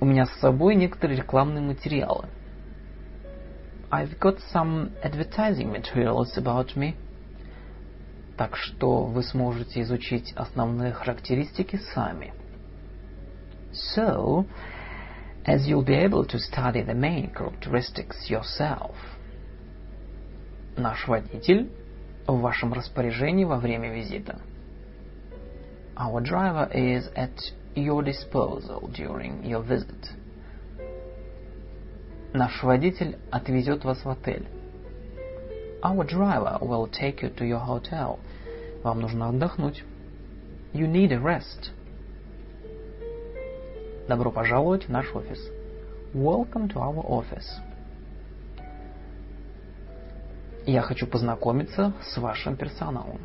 У меня с собой некоторые рекламные материалы. I've got some advertising materials about me. Так что вы сможете изучить основные характеристики сами. So, as you'll be able to study the main characteristics yourself. Наш водитель в вашем распоряжении во время визита. Our driver is at your disposal during your visit. Наш водитель отвезет вас в отель. Our driver will take you to your hotel. Вам нужно отдохнуть. You need a rest. Добро пожаловать в наш офис. Welcome to our office. Я хочу познакомиться с вашим персоналом.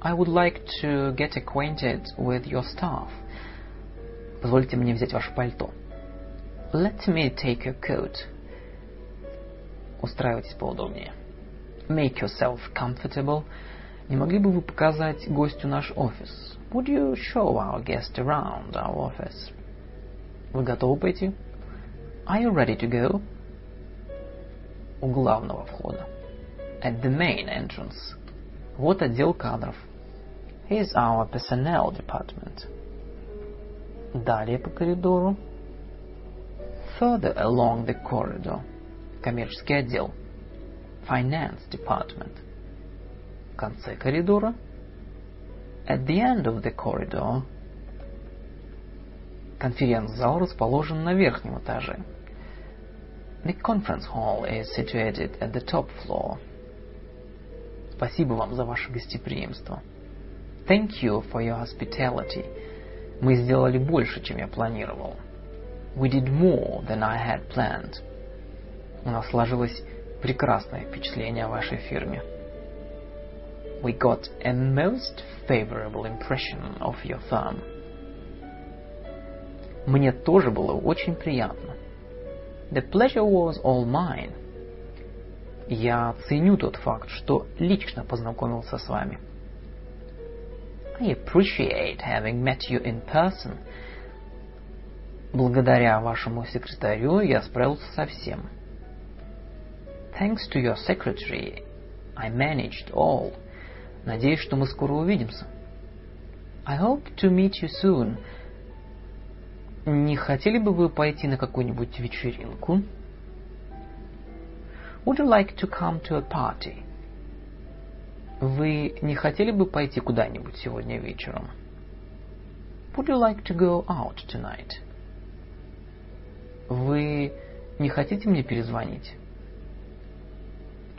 I would like to get acquainted with your staff. Позвольте мне взять ваше пальто. Let me take your coat. Устраивайтесь поудобнее. Make yourself comfortable. Не могли бы вы показать гостю наш офис? Would you show our guest around our office? Вы готовы пойти? Are you ready to go? У главного входа. At the main entrance. Вот отдел кадров. Here's our personnel department. Далее по коридору. Further along the corridor. Коммерческий отдел. Finance department. в конце коридора. At the end of the corridor. Конференц-зал расположен на верхнем этаже. The conference hall is situated at the top floor. Спасибо вам за ваше гостеприимство. Thank you for your hospitality. Мы сделали больше, чем я планировал. We did more than I had planned. У нас сложилось прекрасное впечатление о вашей фирме. We got a most favorable impression of your firm. Мне тоже было очень приятно. The pleasure was all mine. Я ценю тот факт, что лично познакомился с вами. I appreciate having met you in person. Благодаря вашему секретарю я справился со всем. Thanks to your secretary, I managed all. Надеюсь, что мы скоро увидимся. I hope to meet you soon. Не хотели бы вы пойти на какую-нибудь вечеринку? Would you like to come to a party? Вы не хотели бы пойти куда-нибудь сегодня вечером? Would you like to go out tonight? Вы не хотите мне перезвонить?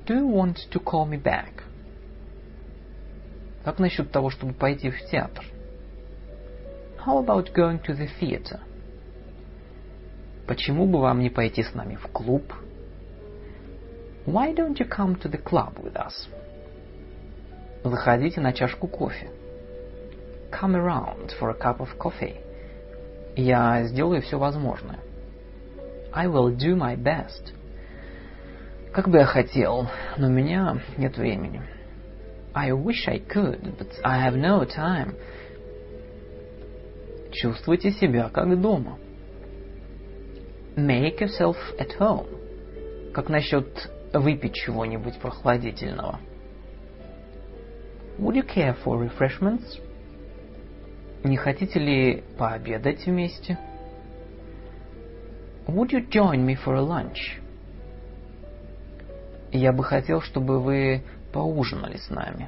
Do you want to call me back? Как насчет того, чтобы пойти в театр? How about going to the theater? Почему бы вам не пойти с нами в клуб? Why don't you come to the club with us? Заходите на чашку кофе. Come around for a cup of coffee. Я сделаю все возможное. I will do my best. Как бы я хотел, но у меня нет времени. I wish I could, but I have no time. Чувствуйте себя как дома. Make yourself at home. Как насчет выпить чего-нибудь прохладительного? Would you care for refreshments? Не хотите ли пообедать вместе? Would you join me for a lunch? Я бы хотел, чтобы вы поужинали с нами.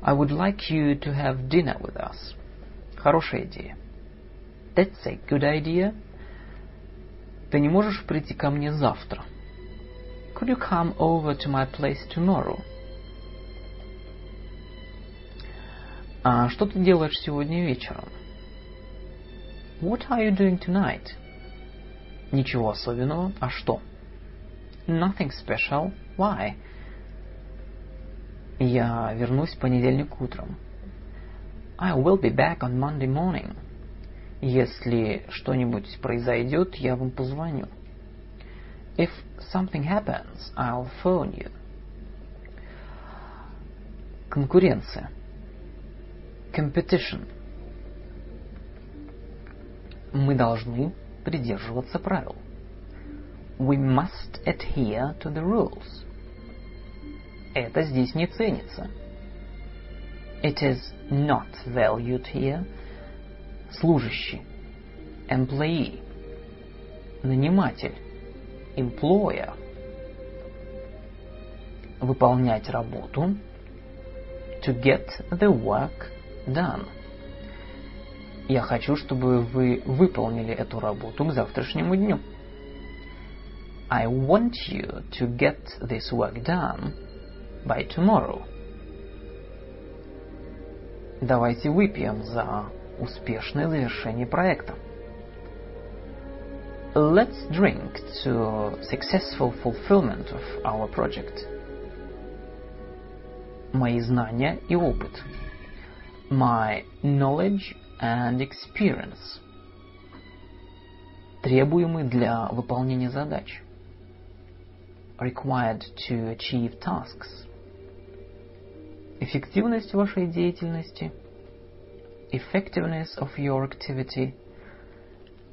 I would like you to have dinner with us. Хорошая идея. That's a good idea. Ты не можешь прийти ко мне завтра? Could you come over to my place tomorrow? А что ты делаешь сегодня вечером? What are you doing tonight? Ничего особенного. А что? Nothing special. Why? Я вернусь в понедельник утром. I will be back on Monday morning. Если что-нибудь произойдет, я вам позвоню. If something happens, I'll phone you. Конкуренция. Competition. Мы должны придерживаться правил. We must adhere to the rules. Это здесь не ценится. It is not valued here. Служащий. Employee. Наниматель. Employer. Выполнять работу. To get the work done. Я хочу, чтобы вы выполнили эту работу к завтрашнему дню. I want you to get this work done by tomorrow. Давайте выпьем за успешное завершение проекта. Let's drink to successful fulfillment of our project. Мои знания и опыт. My knowledge and experience. Требуемый для выполнения задач. Required to achieve tasks. Эффективность вашей деятельности. Effectiveness of your activity.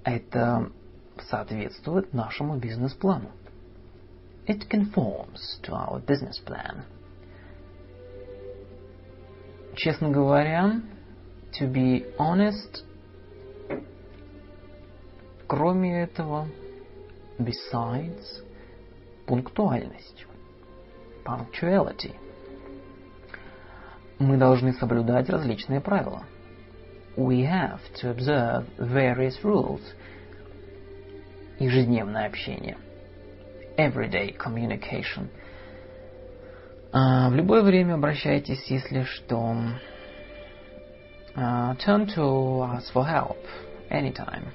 Это соответствует нашему бизнес-плану. It conforms to our business plan. Честно говоря, to be honest, кроме этого, besides, пунктуальность, punctuality. Мы должны соблюдать различные правила. We have to observe various rules. Ежедневное общение. Everyday communication. А, в любое время обращайтесь, если что. Uh, turn to us for help anytime.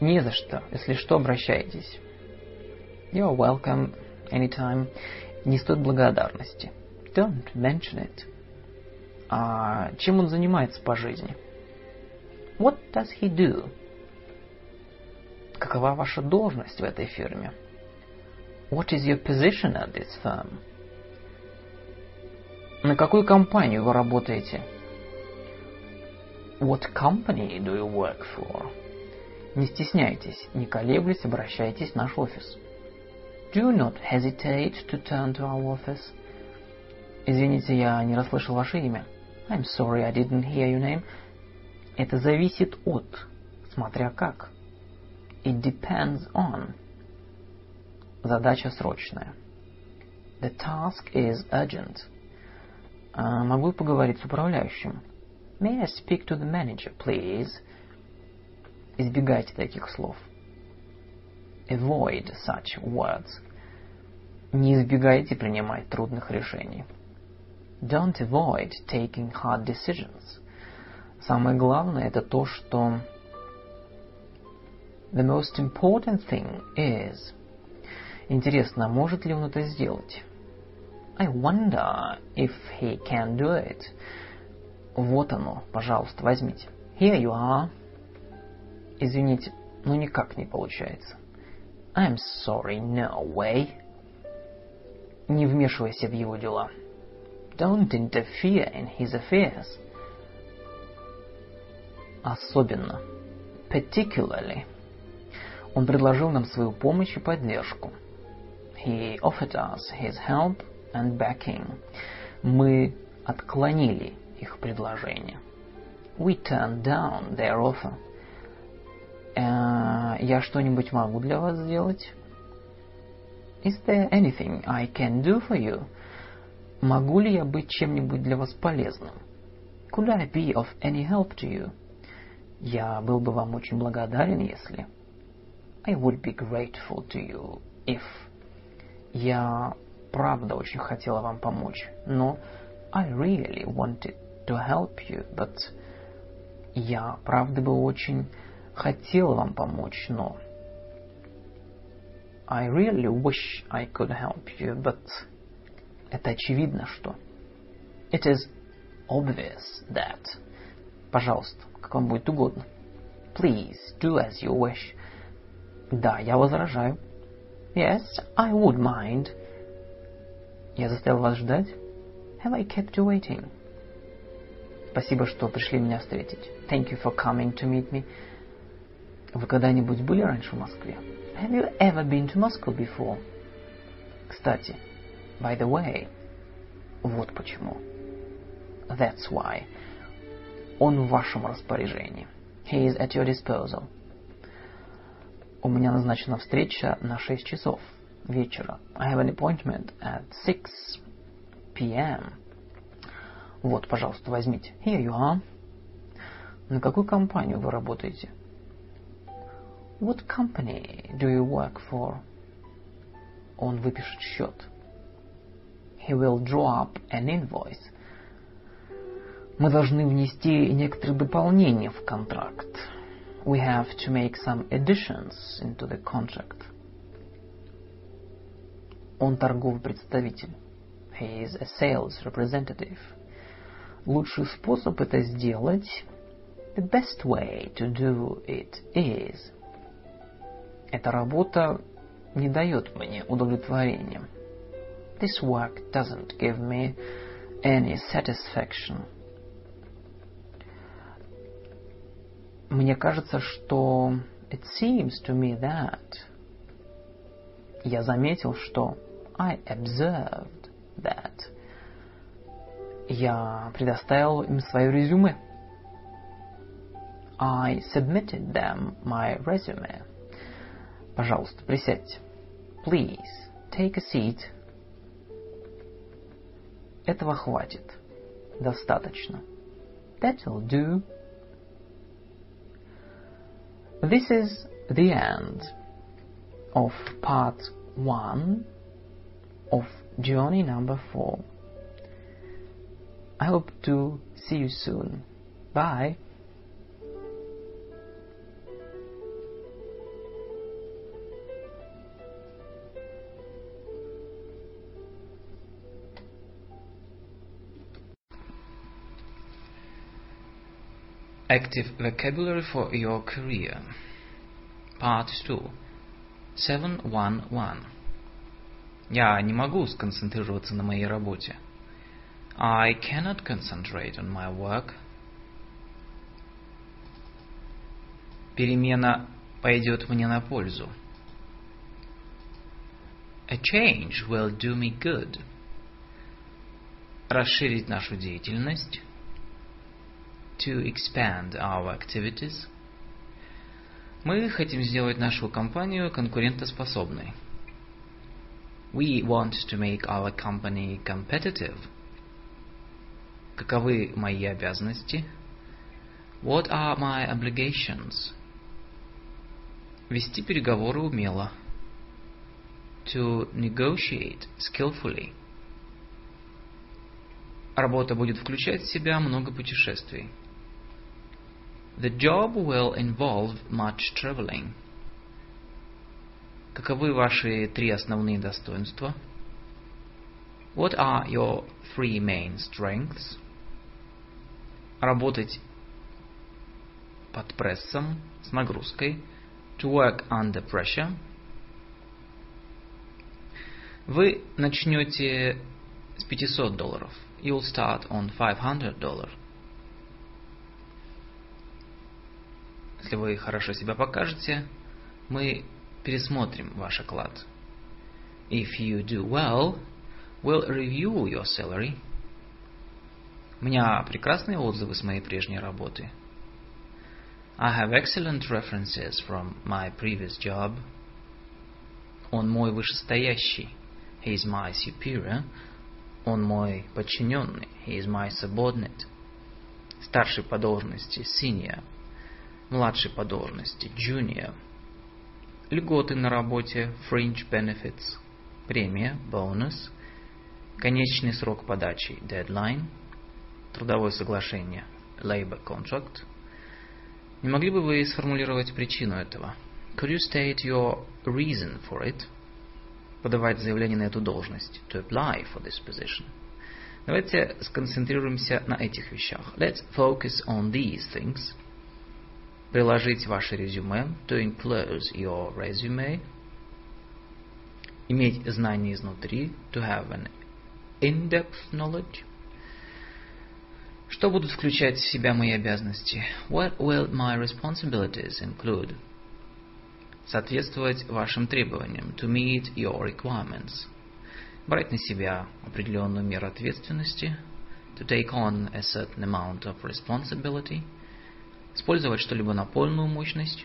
Не за что. Если что, обращайтесь. You're welcome anytime. Не стоит благодарности. Don't mention it. А чем он занимается по жизни? What does he do? Какова ваша должность в этой фирме? What is your position at this firm? На какую компанию вы работаете? What company do you work for? Не стесняйтесь, не колеблясь, обращайтесь в наш офис. Do not hesitate to turn to our office. Извините, я не расслышал ваше имя. I'm sorry, I didn't hear your name. Это зависит от, смотря как. It depends on. Задача срочная. The task is urgent. А, могу поговорить с управляющим? May I speak to the manager, please? Избегайте таких слов. Avoid such words. Не избегайте принимать трудных решений. Don't avoid taking hard decisions. Самое главное это то, что The most important thing is Интересно, может ли он это сделать? I wonder if he can do it. Вот оно, пожалуйста, возьмите. Here you are. Извините, ну никак не получается. I'm sorry, no way. Не вмешивайся в его дела. Don't interfere in his affairs. Особенно. Particularly. Он предложил нам свою помощь и поддержку. He offered us his help and backing. Мы отклонили их предложение. We turned down their offer. Uh, я что-нибудь могу для вас сделать? Is there anything I can do for you? Могу ли я быть чем-нибудь для вас полезным? Could I be of any help to you? Я был бы вам очень благодарен, если... I would be grateful to you if... Я правда очень хотела вам помочь, но I really wanted to help you, but я правда бы очень хотела вам помочь, но I really wish I could help you, but это очевидно, что It is obvious that Пожалуйста, как вам будет угодно. Please do as you wish. Да, я возражаю. Yes, I would mind. Я заставил вас ждать? Have I kept you waiting? Спасибо, что пришли меня встретить. Thank you for coming to meet me. Вы когда-нибудь были раньше в Москве? Have you ever been to Moscow before? Кстати, by the way, вот почему. That's why. Он в вашем распоряжении. He is at your disposal. У меня назначена встреча на 6 часов вечера. I have an appointment at 6 p.m. Вот, пожалуйста, возьмите. Here you are. На какую компанию вы работаете? What company do you work for? Он выпишет счет. He will draw up an invoice. Мы должны внести некоторые дополнения в контракт. We have to make some additions into the contract. Он торговый представитель. He is a sales representative. Лучший способ это сделать The best way to do it is Эта работа не дает мне удовлетворения. This work doesn't give me any satisfaction. Мне кажется, что it seems to me that я заметил, что I observed that я предоставил им свое резюме. I submitted them my resume. Пожалуйста, присядьте. Please, take a seat. Этого хватит. Достаточно. That'll do. This is the end of part one of journey number four. I hope to see you soon. Bye. Active vocabulary for your career. Part 2. 711. Я не могу сконцентрироваться на моей работе. I cannot concentrate on my work. Перемена пойдет мне на пользу. A change will do me good. Расширить нашу деятельность. To expand our activities. Мы хотим сделать нашу компанию конкурентоспособной. We want to make our company competitive. Каковы мои обязанности? What are my obligations? Вести переговоры умело. To negotiate skillfully. Работа будет включать в себя много путешествий. The job will involve much traveling. Каковы ваши три основные достоинства? What are your three main strengths? Работать под прессом, с нагрузкой. To work under pressure. Вы начнете с 500 долларов. You'll start on 500 долларов. Если вы хорошо себя покажете, мы пересмотрим ваш оклад. If you do well, we'll review your salary. У меня прекрасные отзывы с моей прежней работы. I have excellent references from my previous job. Он мой вышестоящий. He is my superior. Он мой подчиненный. He is my subordinate. Старший по должности. Senior. Младший по должности. Junior. Льготы на работе. Fringe benefits. Премия. Bonus. Конечный срок подачи. Deadline. Трудовое соглашение. Labor contract. Не могли бы вы сформулировать причину этого? Could you state your reason for it? Подавать заявление на эту должность. To apply for this position. Давайте сконцентрируемся на этих вещах. Let's focus on these things. Приложить ваше резюме. To enclose your resume. Иметь знания изнутри. To have an in-depth knowledge. Что будут включать в себя мои обязанности? What will my responsibilities include? Соответствовать вашим требованиям. To meet your requirements. Брать на себя определенную меру ответственности. To take on a certain amount of responsibility. Использовать что-либо на полную мощность.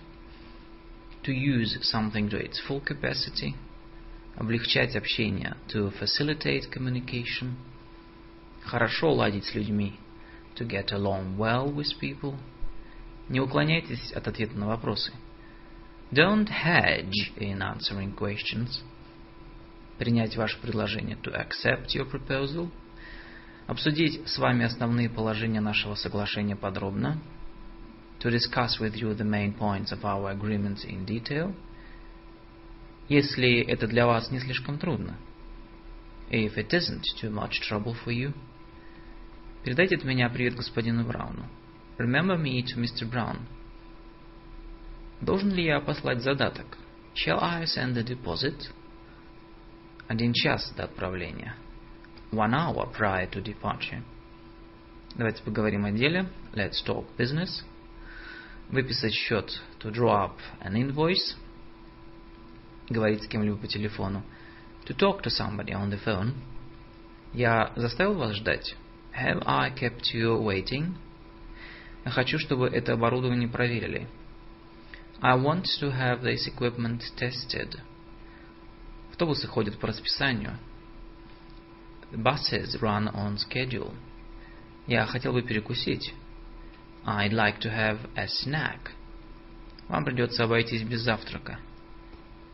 To use something to its full capacity. Облегчать общение. To facilitate communication. Хорошо ладить с людьми to get along well with people. Не уклоняйтесь от ответа на вопросы. Don't hedge in answering questions. Принять ваше предложение. To accept your proposal. Обсудить с вами основные положения нашего соглашения подробно. To discuss with you the main points of our agreement in detail. Если это для вас не слишком трудно. If it isn't too much trouble for you. Передайте от меня привет господину Брауну. Remember me to Mr. Brown. Должен ли я послать задаток? Shall I send a deposit? Один час до отправления. One hour prior to departure. Давайте поговорим о деле. Let's talk business. Выписать счет. To draw up an invoice. Говорить с кем-либо по телефону. To talk to somebody on the phone. Я заставил вас ждать? Have I kept you waiting? Я хочу, чтобы это оборудование проверили. I want to have this equipment tested. Автобусы ходят по расписанию. The buses run on schedule. Я хотел бы перекусить. I'd like to have a snack. Вам придется обойтись без завтрака.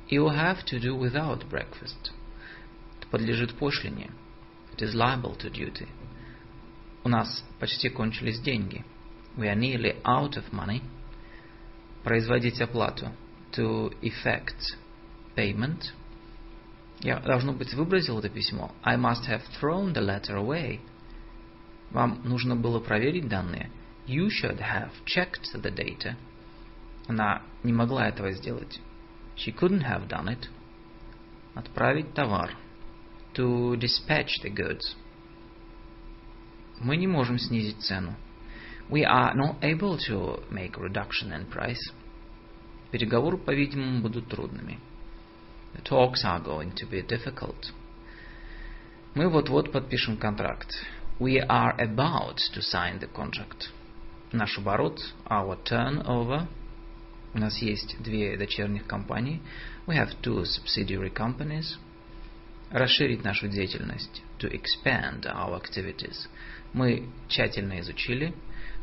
You'll have to do without breakfast. Это подлежит пошлине. It is liable to duty. У нас почти кончились деньги. We are nearly out of money. Производить оплату. To effect payment. Я, должно быть, выбросил это письмо. I must have thrown the letter away. Вам нужно было проверить данные. You should have checked the data. Она не могла этого сделать. She couldn't have done it. Отправить товар. To dispatch the goods. Мы не можем снизить цену. We are not able to make a reduction in price. Переговоры, по-видимому, будут трудными. The talks are going to be difficult. Мы вот-вот подпишем контракт. We are about to sign the contract. Наш оборот, our turnover. У нас есть две дочерних компании. We have two subsidiary companies. Расширить нашу деятельность. To expand our activities. Мы тщательно изучили.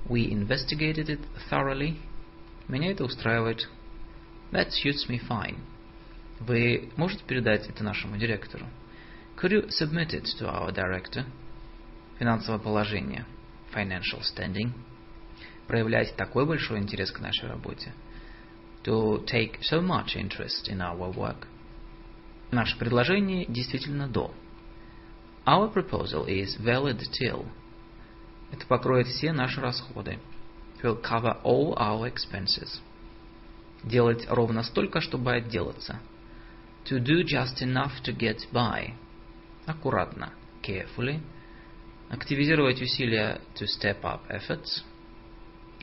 We investigated it thoroughly. Меня это устраивает. That suits me fine. Вы можете передать это нашему директору? Could you submit it to our director? Финансовое положение. Financial standing. Проявлять такой большой интерес к нашей работе. To take so much interest in our work. Наше предложение действительно до. Our proposal is valid till. Это покроет все наши расходы. It will cover all our expenses. Делать ровно столько, чтобы отделаться. To do just enough to get by. Аккуратно. Carefully. Активизировать усилия to step up efforts.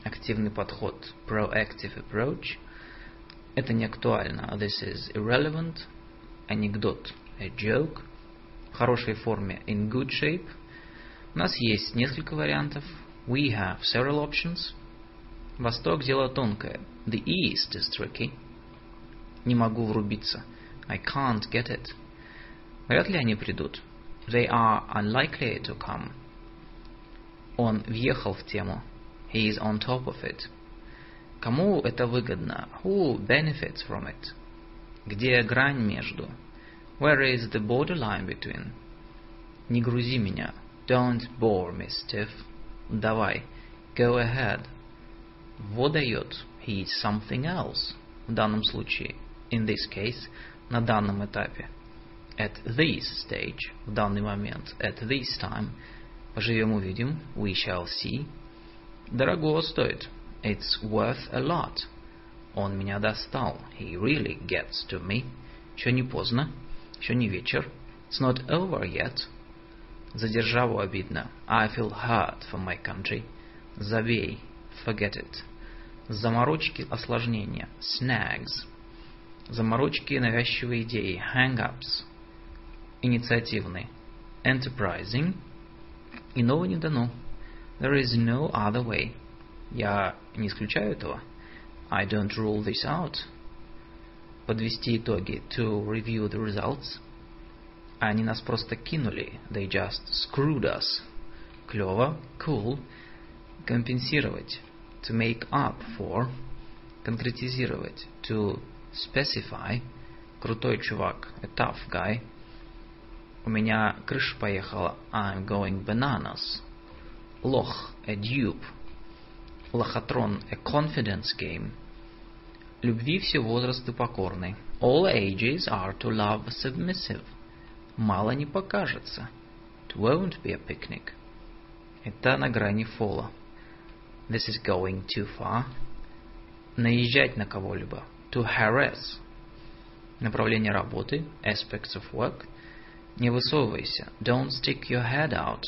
Активный подход. Proactive approach. Это не актуально. This is irrelevant. Анекдот. A joke. В хорошей форме. In good shape. У нас есть несколько вариантов. We have several options. Восток дело тонкое. The East is tricky. Не могу врубиться. I can't get it. Вряд ли они придут. They are unlikely to come. Он въехал в тему. He is on top of it. Кому это выгодно? Who benefits from it? Где грань между? Where is the borderline between? Не грузи меня. Don't bore me, Steve. Давай. Go ahead. Во дает. He is something else. В данном случае. In this case – на данном этапе. At this stage, в данный момент, at this time, поживем увидим, we shall see. Дорого стоит. It's worth a lot. Он меня достал. He really gets to me. Еще не поздно. Еще не вечер. It's not over yet. За державу обидно. I feel hurt for my country. Забей. Forget it. Заморочки осложнения. Snags заморочки навязчивые идеи, hang-ups, инициативный, enterprising, иного не дано. There is no other way. Я не исключаю этого. I don't rule this out. Подвести итоги, to review the results. Они нас просто кинули. They just screwed us. Клево, cool. Компенсировать, to make up for. Конкретизировать, to specify, крутой чувак, a tough guy. У меня крыша поехала, I'm going bananas. Лох, a dupe. Лохотрон, a confidence game. Любви все возрасты покорны. All ages are to love submissive. Мало не покажется. It won't be a picnic. Это на грани фола. This is going too far. Наезжать на кого-либо to harass. Направление работы, aspects of work. Не высовывайся, don't stick your head out.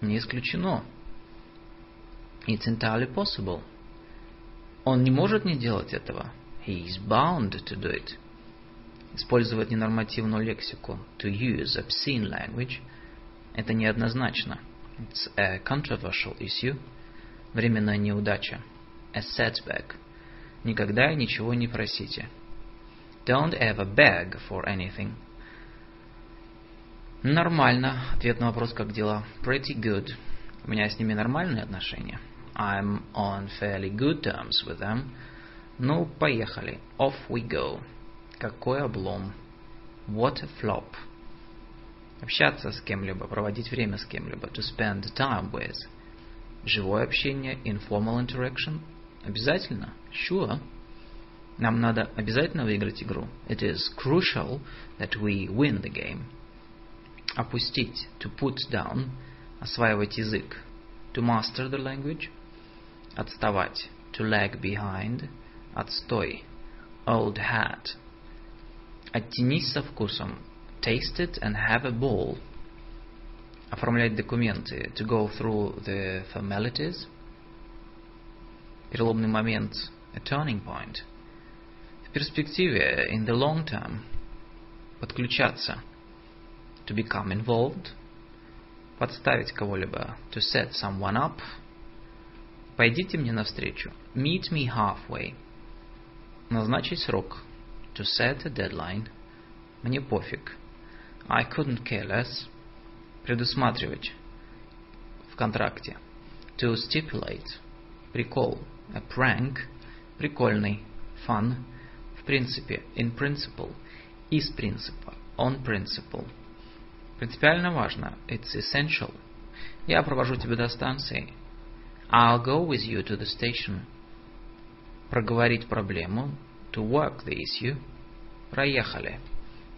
Не исключено. It's entirely possible. Он не может не делать этого. He is bound to do it. Использовать ненормативную лексику. To use obscene language. Это неоднозначно. It's a controversial issue. Временная неудача. A setback. Никогда ничего не просите. Don't ever beg for anything. Нормально. Ответ на вопрос, как дела? Pretty good. У меня с ними нормальные отношения. I'm on fairly good terms with them. Ну, поехали. Off we go. Какой облом. What a flop. Общаться с кем-либо, проводить время с кем-либо. To spend time with. Живое общение, informal interaction. Обязательно. Sure. Нам надо обязательно выиграть игру. It is crucial that we win the game опустить, to put down, осваивать язык, to master the language, отставать, to lag behind, отстой, old hat, оттянись со вкусом, taste it and have a ball, оформлять документы, to go through the formalities, переломный момент, a turning point, в перспективе, in the long term, подключаться – to become involved, подставить кого-либо, to set someone up, пойдите мне навстречу, meet me halfway, назначить срок, to set a deadline, мне пофиг, I couldn't care less, предусматривать. В контракте, to stipulate, прикол, a prank, прикольный, fun, в принципе, in principle, из принципа, on principle, Принципиально важно. It's essential. Я провожу тебя до станции. I'll go with you to the station. Проговорить проблему. To work the issue. Проехали.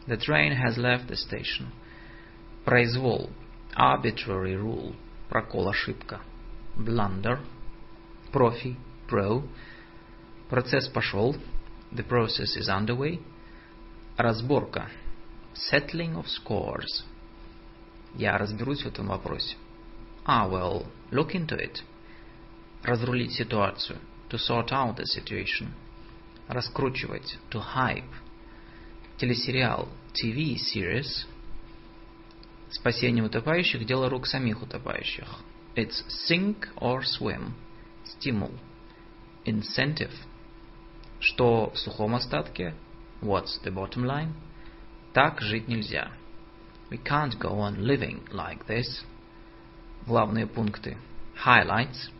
The train has left the station. Произвол. Arbitrary rule. Прокол, ошибка. Blunder. Профи. Pro. Процесс пошел. The process is underway. Разборка. Settling of scores. Я разберусь в этом вопросе. Ah, well, look into it. Разрулить ситуацию. To sort out the situation. Раскручивать. To hype. Телесериал. TV series. Спасение утопающих – дело рук самих утопающих. It's sink or swim. Стимул. Incentive. Что в сухом остатке? What's the bottom line? Так жить нельзя. We can't go on living like this. Главные пункты. Highlights.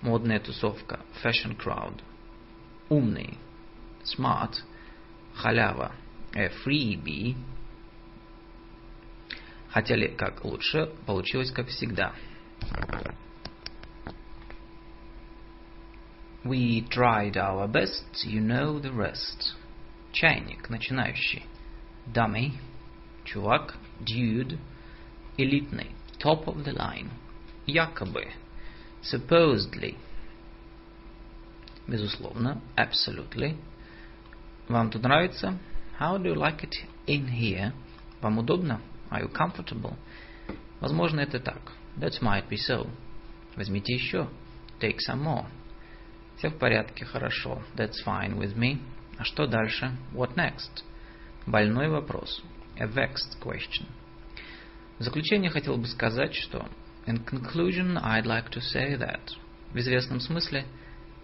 Модная тусовка. Fashion crowd. Умный. Smart. Халява. A freebie. Хотели как лучше, получилось как всегда. We tried our best, you know the rest. Чайник, начинающий. Dummy, чувак, dude, элитный, top of the line, якобы, supposedly, безусловно, absolutely. Вам тут нравится? How do you like it in here? Вам удобно? Are you comfortable? Возможно, это так. That might be so. Возьмите еще. Take some more. Все в порядке, хорошо. That's fine with me. А что дальше? What next? Больной вопрос a vexed question. В заключение хотел бы сказать, что in conclusion I'd like to say that в известном смысле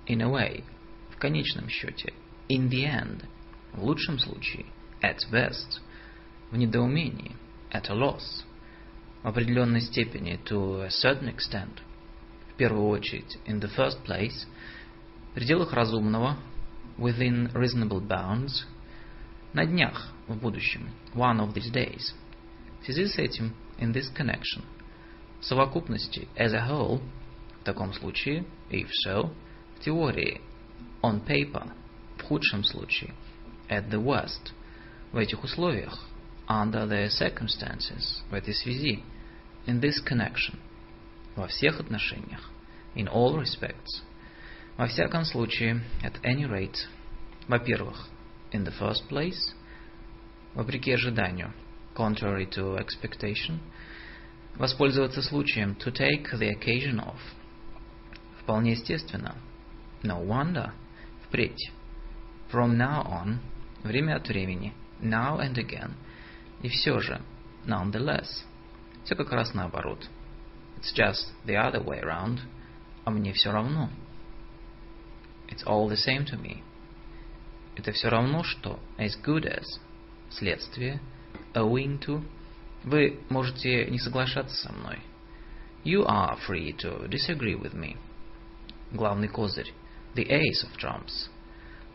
in a way, в конечном счете, in the end, в лучшем случае, at best, в недоумении, at a loss, в определенной степени, to a certain extent, в первую очередь, in the first place, в пределах разумного, within reasonable bounds, на днях, в будущем, one of these days. В связи с этим, in this connection, в совокупности, as a whole, в таком случае, if so, в теории, on paper, в худшем случае, at the worst, в этих условиях, under the circumstances, в этой связи, in this connection, во всех отношениях, in all respects, во всяком случае, at any rate, во-первых, in the first place, вопреки ожиданию, contrary to expectation, воспользоваться случаем, to take the occasion of, вполне естественно, no wonder, впредь, from now on, время от времени, now and again, и все же, nonetheless, все как раз наоборот. It's just the other way around, а мне все равно. It's all the same to me. Это все равно, что as good as, следствие, owing to, Вы можете не соглашаться со мной. You are free to disagree with me. Главный козырь. The ace of trumps.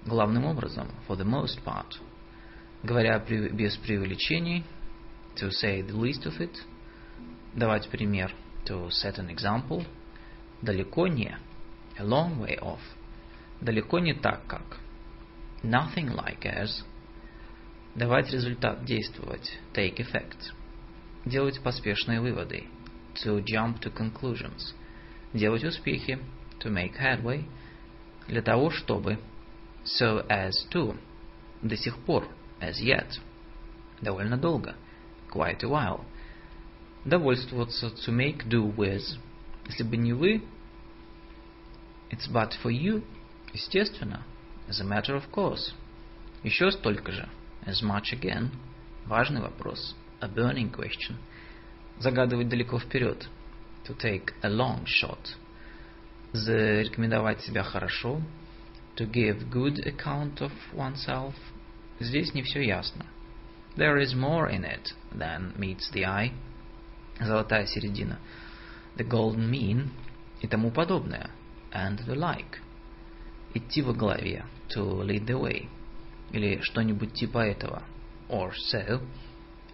Главным образом, for the most part. Говоря без преувеличений, to say the least of it. Давать пример, to set an example. Далеко не, a long way off. Далеко не так, как. Nothing like as. Давать результат, действовать, take effect. Делать поспешные выводы, to jump to conclusions. Делать успехи, to make headway. Для того, чтобы, so as to. До сих пор, as yet. Довольно долго, quite a while. Довольствоваться, to make do with. Если бы не вы, it's but for you, естественно, as a matter of course. Еще столько же, as much again. Важный вопрос, a burning question. Загадывать далеко вперед, to take a long shot. Зарекомендовать себя хорошо, to give good account of oneself. Здесь не все ясно. There is more in it than meets the eye. Золотая середина. The golden mean и тому подобное. And the like. Идти во главе. To lead the way. Или что-нибудь типа этого. Or so.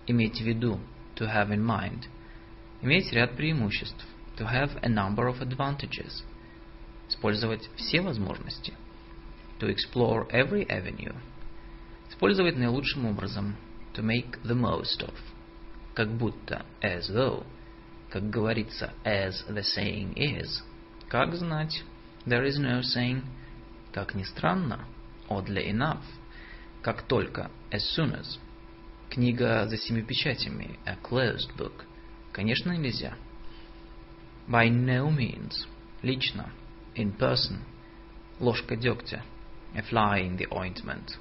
Иметь в виду. To have in mind. Иметь ряд преимуществ. To have a number of advantages. Использовать все возможности. To explore every avenue. Использовать наилучшим образом. To make the most of. Как будто. As though. Как говорится. As the saying is. Как знать. There is no saying. Как ни странно. Oddly enough. Как только. As soon as. Книга за семи печатями. A closed book. Конечно, нельзя. By no means. Лично. In person. Ложка дегтя. A fly in the ointment.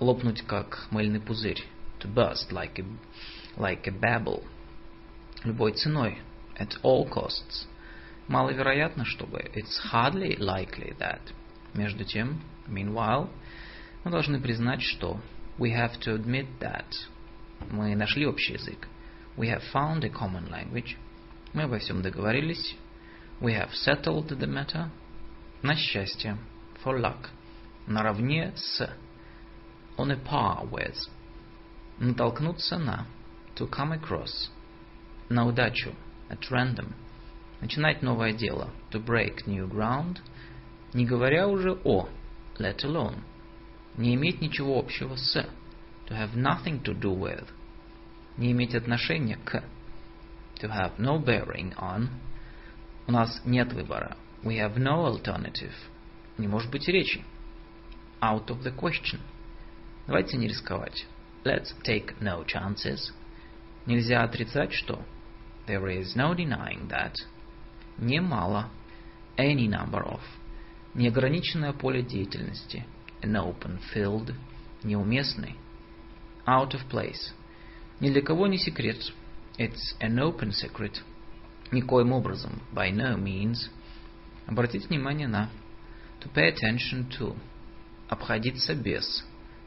Лопнуть как мыльный пузырь. To burst like a, like a bubble. Любой ценой. At all costs. Маловероятно, чтобы. It's hardly likely that. Между тем, meanwhile, мы должны признать, что we have to admit that. Мы нашли общий язык. We have found a common language. Мы обо всем договорились. We have settled the matter. На счастье. For luck. Наравне с. On a par with. Натолкнуться на. To come across. На удачу. At random. Начинать новое дело. To break new ground. Не говоря уже о. Let alone. Не иметь ничего общего с. To have nothing to do with. Не иметь отношения к. To have no bearing on. У нас нет выбора. We have no alternative. Не может быть речи. Out of the question. Давайте не рисковать. Let's take no chances. Нельзя отрицать, что there is no denying that. Немало. Any number of. Неограниченное поле деятельности. An open field. Неуместный. Out of place. Ни для кого не секрет. It's an open secret. Никоим образом. By no means. Обратить внимание на. To pay attention to. Обходиться без.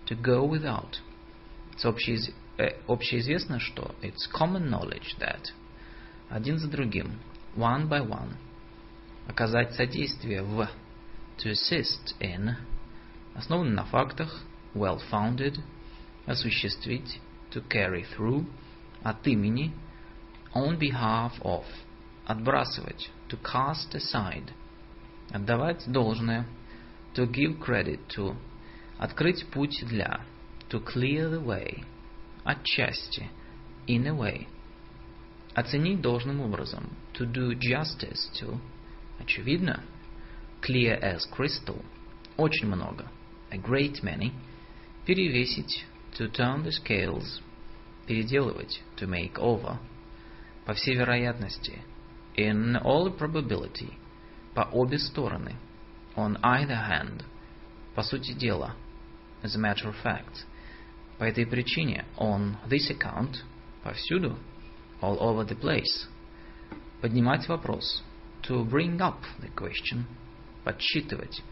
To go without. It's общеиз... э, общеизвестно, что it's common knowledge that. Один за другим. One by one. Оказать содействие в. To assist in. Основан на фактах. Well-founded. Осуществить. To carry through. От имени. On behalf of. Отбрасывать. To cast aside. Отдавать должное. To give credit to. Открыть путь для. To clear the way. Отчасти. In a way. Оценить должным образом. To do justice to. Очевидно. Clear as crystal. Очень много. A great many. Перевесить. To turn the scales. Переделывать. To make over. По всей вероятности. In all probability. По обе стороны. On either hand. По сути дела. As a matter of fact. По этой причине. On this account. Повсюду. All over the place. Поднимать вопрос. To bring up the question. Подсчитывать.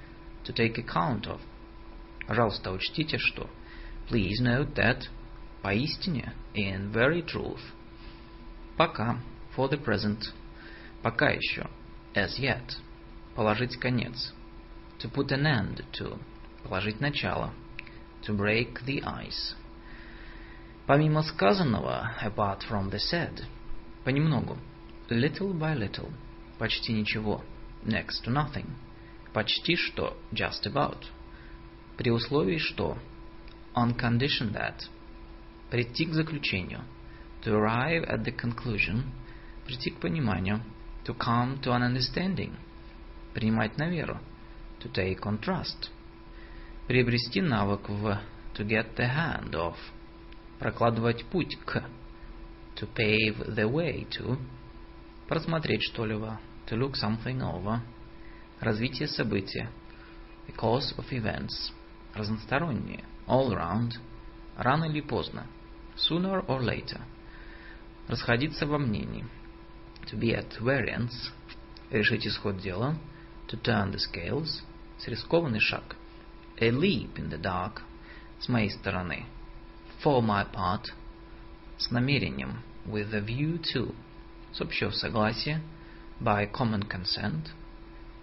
To take account of. Пожалуйста, учтите, что. Please note that. Поистине. In very truth. Пока. For the present. Пока еще. As yet. Положить конец. To put an end to. Положить начало. To break the ice. Помимо сказанного, apart from the said. Понемногу. Little by little. Почти ничего. Next to nothing. Почти что. Just about. При условии что. On condition that. Прийти к заключению. To arrive at the conclusion. Прийти к пониманию. To come to an understanding. Принимать на веру. To take on trust. Приобрести навык в. To get the hand of. Прокладывать путь к. To pave the way to. Просмотреть что-либо. To look something over. Развитие события. The course of events. Разносторонние. All round. Рано или поздно. Sooner or later. Расходиться во мнении. To be at variance. Решить исход дела. To turn the scales. Рискованный шаг. A leap in the dark. С моей стороны. For my part. С намерением. With a view to. С общего согласия. By common consent.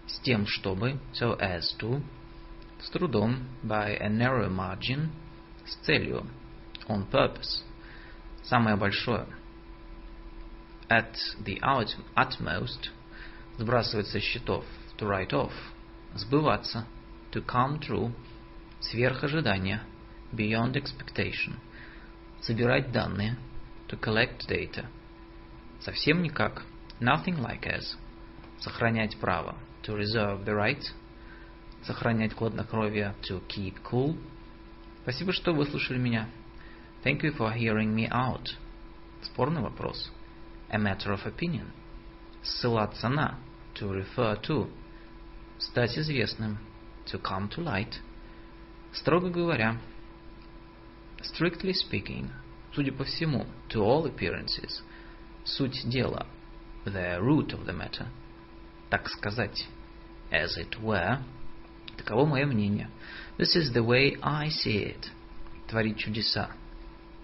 С тем, чтобы. So as to. С трудом. By a narrow margin. С целью. On purpose. Самое большое. At the out, utmost. Сбрасывать со счетов. To write off. Сбываться. To come true. Сверх ожидания. Beyond expectation. Собирать данные. To collect data. Совсем никак. Nothing like as. Сохранять право. To reserve the right. Сохранять хладнокровие. To keep cool. Спасибо, что выслушали меня. Thank you for hearing me out. Спорный вопрос. A matter of opinion. Ссылаться на. To refer to. Стать известным. To come to light. Строго говоря. Strictly speaking. Судя по всему. To all appearances. Суть дела. The root of the matter. Так сказать. As it were. Таково мое мнение. This is the way I see it. Творить чудеса.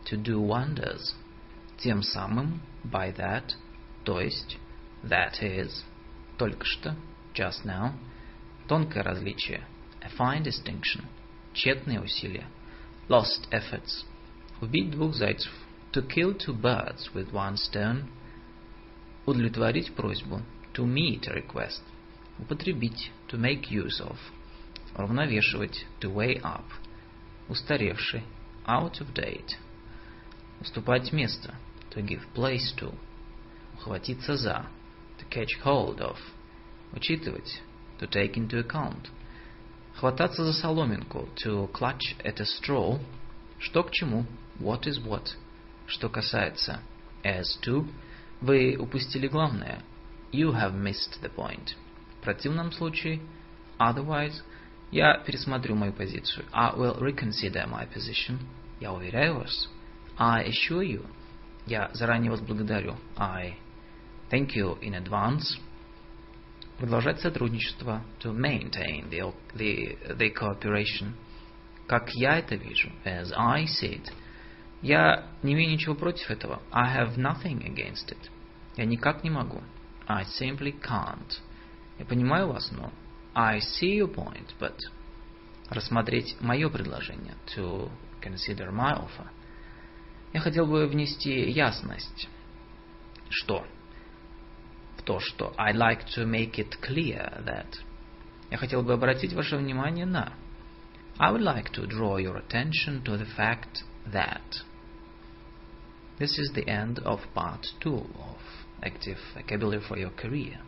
To do wonders. Тем самым, by that, то есть, that is, только что, just now, тонкое различие, a fine distinction, тщетные усилия, lost efforts, убить двух зайцев, to kill two birds with one stone, удовлетворить просьбу, to meet a request, употребить, to make use of, уравновешивать, to weigh up, устаревший, out of date, уступать место, to give place to, ухватиться за, to catch hold of, учитывать, to take into account, хвататься за соломинку, to clutch at a straw, что к чему, what is what, что касается, as to, вы упустили главное, you have missed the point. В противном случае, otherwise, я пересмотрю мою позицию. I will reconsider my position. Я уверяю вас. I assure you. Я заранее вас благодарю. I thank you in advance. Продолжать сотрудничество. To maintain the, the, the cooperation. Как я это вижу. As I see it. Я не имею ничего против этого. I have nothing against it. Я никак не могу. I simply can't. Я понимаю вас, но I see your point, but рассмотреть мое предложение, to consider my offer. Я хотел бы внести ясность. Что? В то, что I'd like to make it clear that. Я хотел бы обратить ваше внимание на. I would like to draw your attention to the fact that. This is the end of part two of active vocabulary for your career.